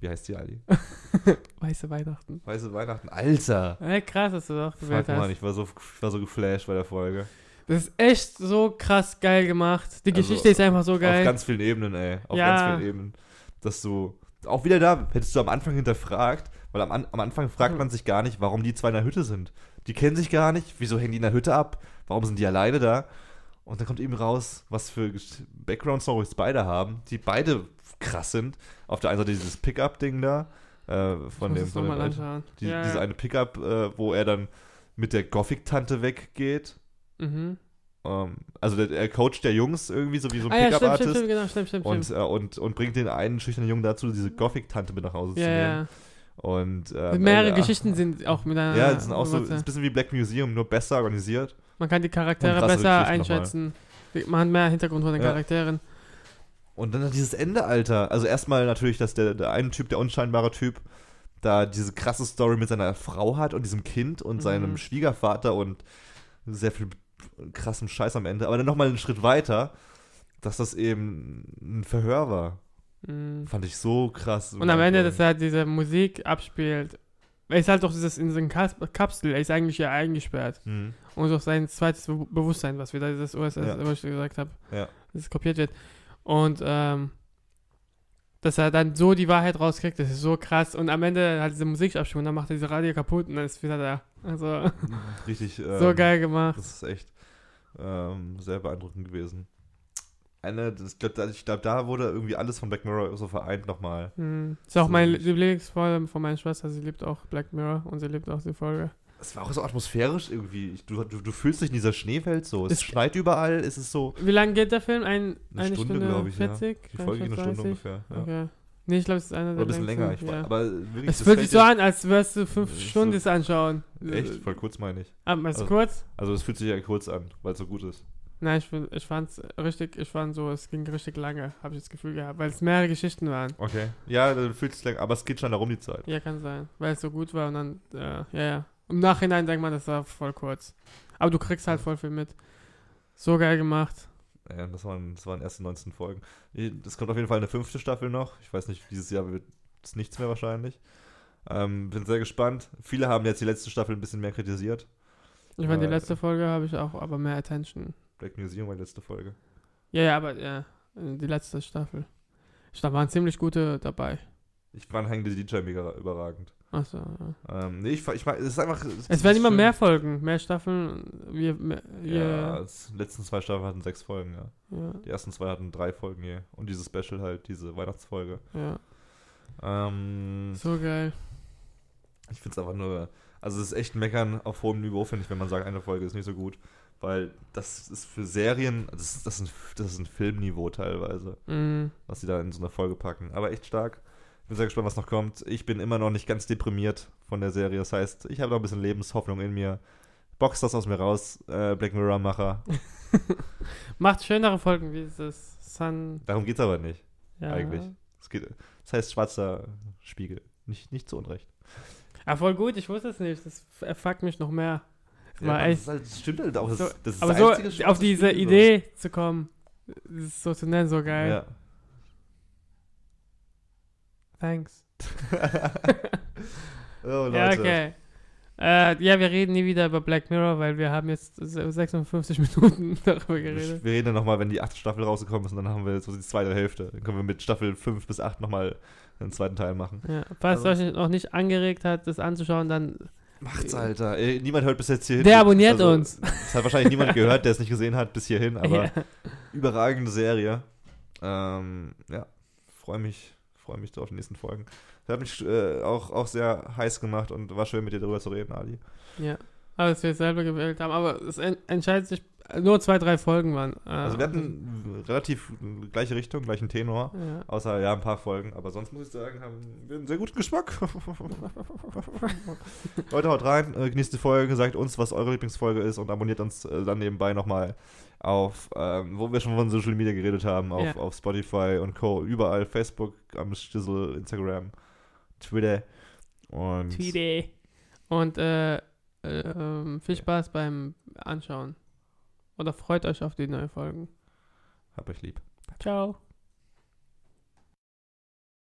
Wie heißt die, Ali? <laughs> Weiße Weihnachten. Weiße Weihnachten. Alter! Ey, krass, dass du doch gewählt Fuck, hast. Mann, ich war, so, ich war so geflasht bei der Folge. Das ist echt so krass geil gemacht. Die Also, Geschichte ist einfach so Auf geil. ganz vielen Ebenen, ey. Auf Ja. ganz vielen Ebenen. Dass du. Auch wieder da, hättest du am Anfang hinterfragt, weil am, am Anfang fragt man sich gar nicht, warum die zwei in der Hütte sind. Die kennen sich gar nicht, wieso hängen die in der Hütte ab? Warum sind die alleine da? Und dann kommt eben raus, was für Background-Stories beide haben, die beide krass sind. Auf der einen Seite dieses Pickup-Ding da, äh, von dem, von dem anschauen. die, ja, diese ja. eine Pickup, äh, wo er dann mit der Gothic-Tante weggeht. Mhm. Ähm, also der, er coacht der Jungs irgendwie, so wie so ein Ah ja, stimmt, stimmt, Pickup-Artist. stimmt, genau, stimmt, stimmt, Und, stimmt. äh, und, und bringt den einen schüchternen Jungen dazu, diese Gothic-Tante mit nach Hause zu Ja, nehmen. ja. Und, ähm, Mehrere äh, Geschichten sind auch miteinander. Ja, das sind auch so, ist ein bisschen wie Black Museum, nur besser organisiert. Man kann die Charaktere besser einschätzen. Man hat mehr Hintergrund von den Ja. Charakteren. Und dann dieses Ende, Alter. Also erstmal natürlich, dass der, der eine Typ, der unscheinbare Typ, da diese krasse Story mit seiner Frau hat und diesem Kind und Mhm. seinem Schwiegervater und sehr viel krassem Scheiß am Ende. Aber dann nochmal einen Schritt weiter, dass das eben ein Verhör war. Mhm. Fand ich so krass. Und am Ende, dass er halt diese Musik abspielt. Er ist halt doch dieses in so Kas- Kapsel, er ist eigentlich ja eingesperrt. Mhm. Und durch sein zweites Be Bewusstsein, was wieder dieses OSS, Ja. was ich gesagt habe, Ja. dass es kopiert wird. Und ähm, dass er dann so die Wahrheit rauskriegt, das ist so krass. Und am Ende halt diese Musik abspielt und dann macht er diese Radio kaputt und dann ist wieder da. Also <laughs> Richtig. <laughs> Ähm, so geil gemacht. Das ist echt ähm, sehr beeindruckend gewesen. eine, das, ich glaube, da wurde irgendwie alles von Black Mirror so vereint nochmal. Hm. Ist auch So meine nicht. Lieblingsfolge von meiner Schwester. Sie liebt auch Black Mirror und sie liebt auch die Folge. Es war auch so atmosphärisch irgendwie. Du, du, du fühlst dich in dieser Schneewelt so. Es Es- schneit überall, es ist so. Wie lange geht der Film? Ein, Eine eine, Stunde, Stunde, glaub ich, ja. 40? Die Folge geht eine Stunde 30? ungefähr. Ja. Okay. Nee, ich glaube, es ist einer Oder der ein bisschen länger. Ich, ja. Aber wirklich, Es fühlt sich so an, als würdest du fünf Ist Stunden so- das anschauen. Echt? Voll kurz meine ich. Ah, meinst Also- kurz? Also es fühlt sich ja kurz an, weil es so gut ist. Nein, ich, ich fand's richtig, ich fand so, es ging richtig lange, habe ich das Gefühl gehabt, weil es mehrere Geschichten waren. Okay. Ja, dann fühlt es länger, aber es geht schon darum die Zeit. Ja, kann sein, weil es so gut war und dann, äh, ja, ja. Im Nachhinein denkt man, das war voll kurz. Aber du kriegst halt voll viel mit. So geil gemacht. Ja, das waren, das waren erste 19 Folgen. Es kommt auf jeden Fall eine fünfte Staffel noch. Ich weiß nicht, dieses Jahr wird es nichts mehr wahrscheinlich. Ähm, bin sehr gespannt. Viele haben jetzt die letzte Staffel ein bisschen mehr kritisiert. Ich meine, die Ja. letzte Folge habe ich auch, aber mehr Attention. Black Museum war die letzte Folge. Ja, ja, aber ja, äh, die letzte Staffel. Da waren ziemlich gute dabei. Ich fand Hang the DJ mega überragend. Achso, ja. Ähm, nee, ich, ich mag, es ist einfach. Es werden immer schön. mehr Folgen, mehr Staffeln. Wir, mehr, Ja, ja. es- die letzten zwei Staffeln hatten sechs Folgen, ja. Ja, Die ersten zwei hatten drei Folgen je. Und diese Special halt, diese Weihnachtsfolge. ja. Ähm, So geil. ich finde es einfach nur. Also, es ist echt Meckern auf hohem Niveau, finde ich, wenn man sagt, eine Folge ist nicht so gut. Weil das ist für Serien, das ist, das ist, ein, das ist ein Filmniveau teilweise, Mhm. was sie da in so eine Folge packen. Aber echt stark. Ich bin sehr gespannt, was noch kommt. Ich bin immer noch nicht ganz deprimiert von der Serie. Das heißt, ich habe noch ein bisschen Lebenshoffnung in mir. Box das aus mir raus, äh, Black Mirror-Macher. <laughs> Macht schönere Folgen wie dieses Sun. Darum geht es aber nicht. Ja. Eigentlich. Es geht, das heißt schwarzer Spiegel. Nicht, nicht zu Unrecht. Ja, voll gut, ich wusste es nicht. Das f- fuckt mich noch mehr. Das das, echt. ist halt, das stimmt halt auch. Das, So, das ist aber das so auf diese. Idee zu kommen, das so zu nennen, so geil. Ja. Thanks. <laughs> oh, Leute. Ja, okay. Äh, ja, wir reden nie wieder über Black Mirror, weil wir haben jetzt se- 56 <laughs> Minuten darüber geredet. wir reden dann nochmal, wenn die achte Staffel rausgekommen ist, und dann haben wir so die zweite Hälfte. Dann können wir mit Staffel 5 bis 8 nochmal einen zweiten Teil machen. Ja, falls Also- euch noch nicht angeregt hat, das anzuschauen, dann Macht's, Alter. Niemand hört bis jetzt hierhin. Der abonniert uns. <laughs> Es hat wahrscheinlich niemand gehört, der es nicht gesehen hat bis hierhin, aber ja. überragende Serie. Ähm, ja, freue mich, freue mich auf die nächsten Folgen. Das hat mich äh, auch, auch sehr heiß gemacht und war schön mit dir darüber zu reden, Ali. ja. Aber dass wir es selber gewählt haben. Aber es en entscheidet sich, nur zwei, drei Folgen waren. Äh, Also wir hatten relativ gleiche Richtung, gleichen Tenor. Ja. Außer ja ein paar Folgen, aber sonst muss ich sagen, haben wir einen sehr guten Geschmack. <laughs> Leute, haut rein, äh, genießt die Folge, sagt uns, was eure Lieblingsfolge ist und abonniert uns äh, dann nebenbei nochmal auf, ähm, wo wir schon von Social Media geredet haben, auf, Ja. auf Spotify und Co. Überall, Facebook, am Stissel, Instagram, Twitter und Tweety. Und äh, äh, ähm, viel Spaß beim Anschauen. Oder freut euch auf die neuen Folgen. hab euch lieb. Ciao.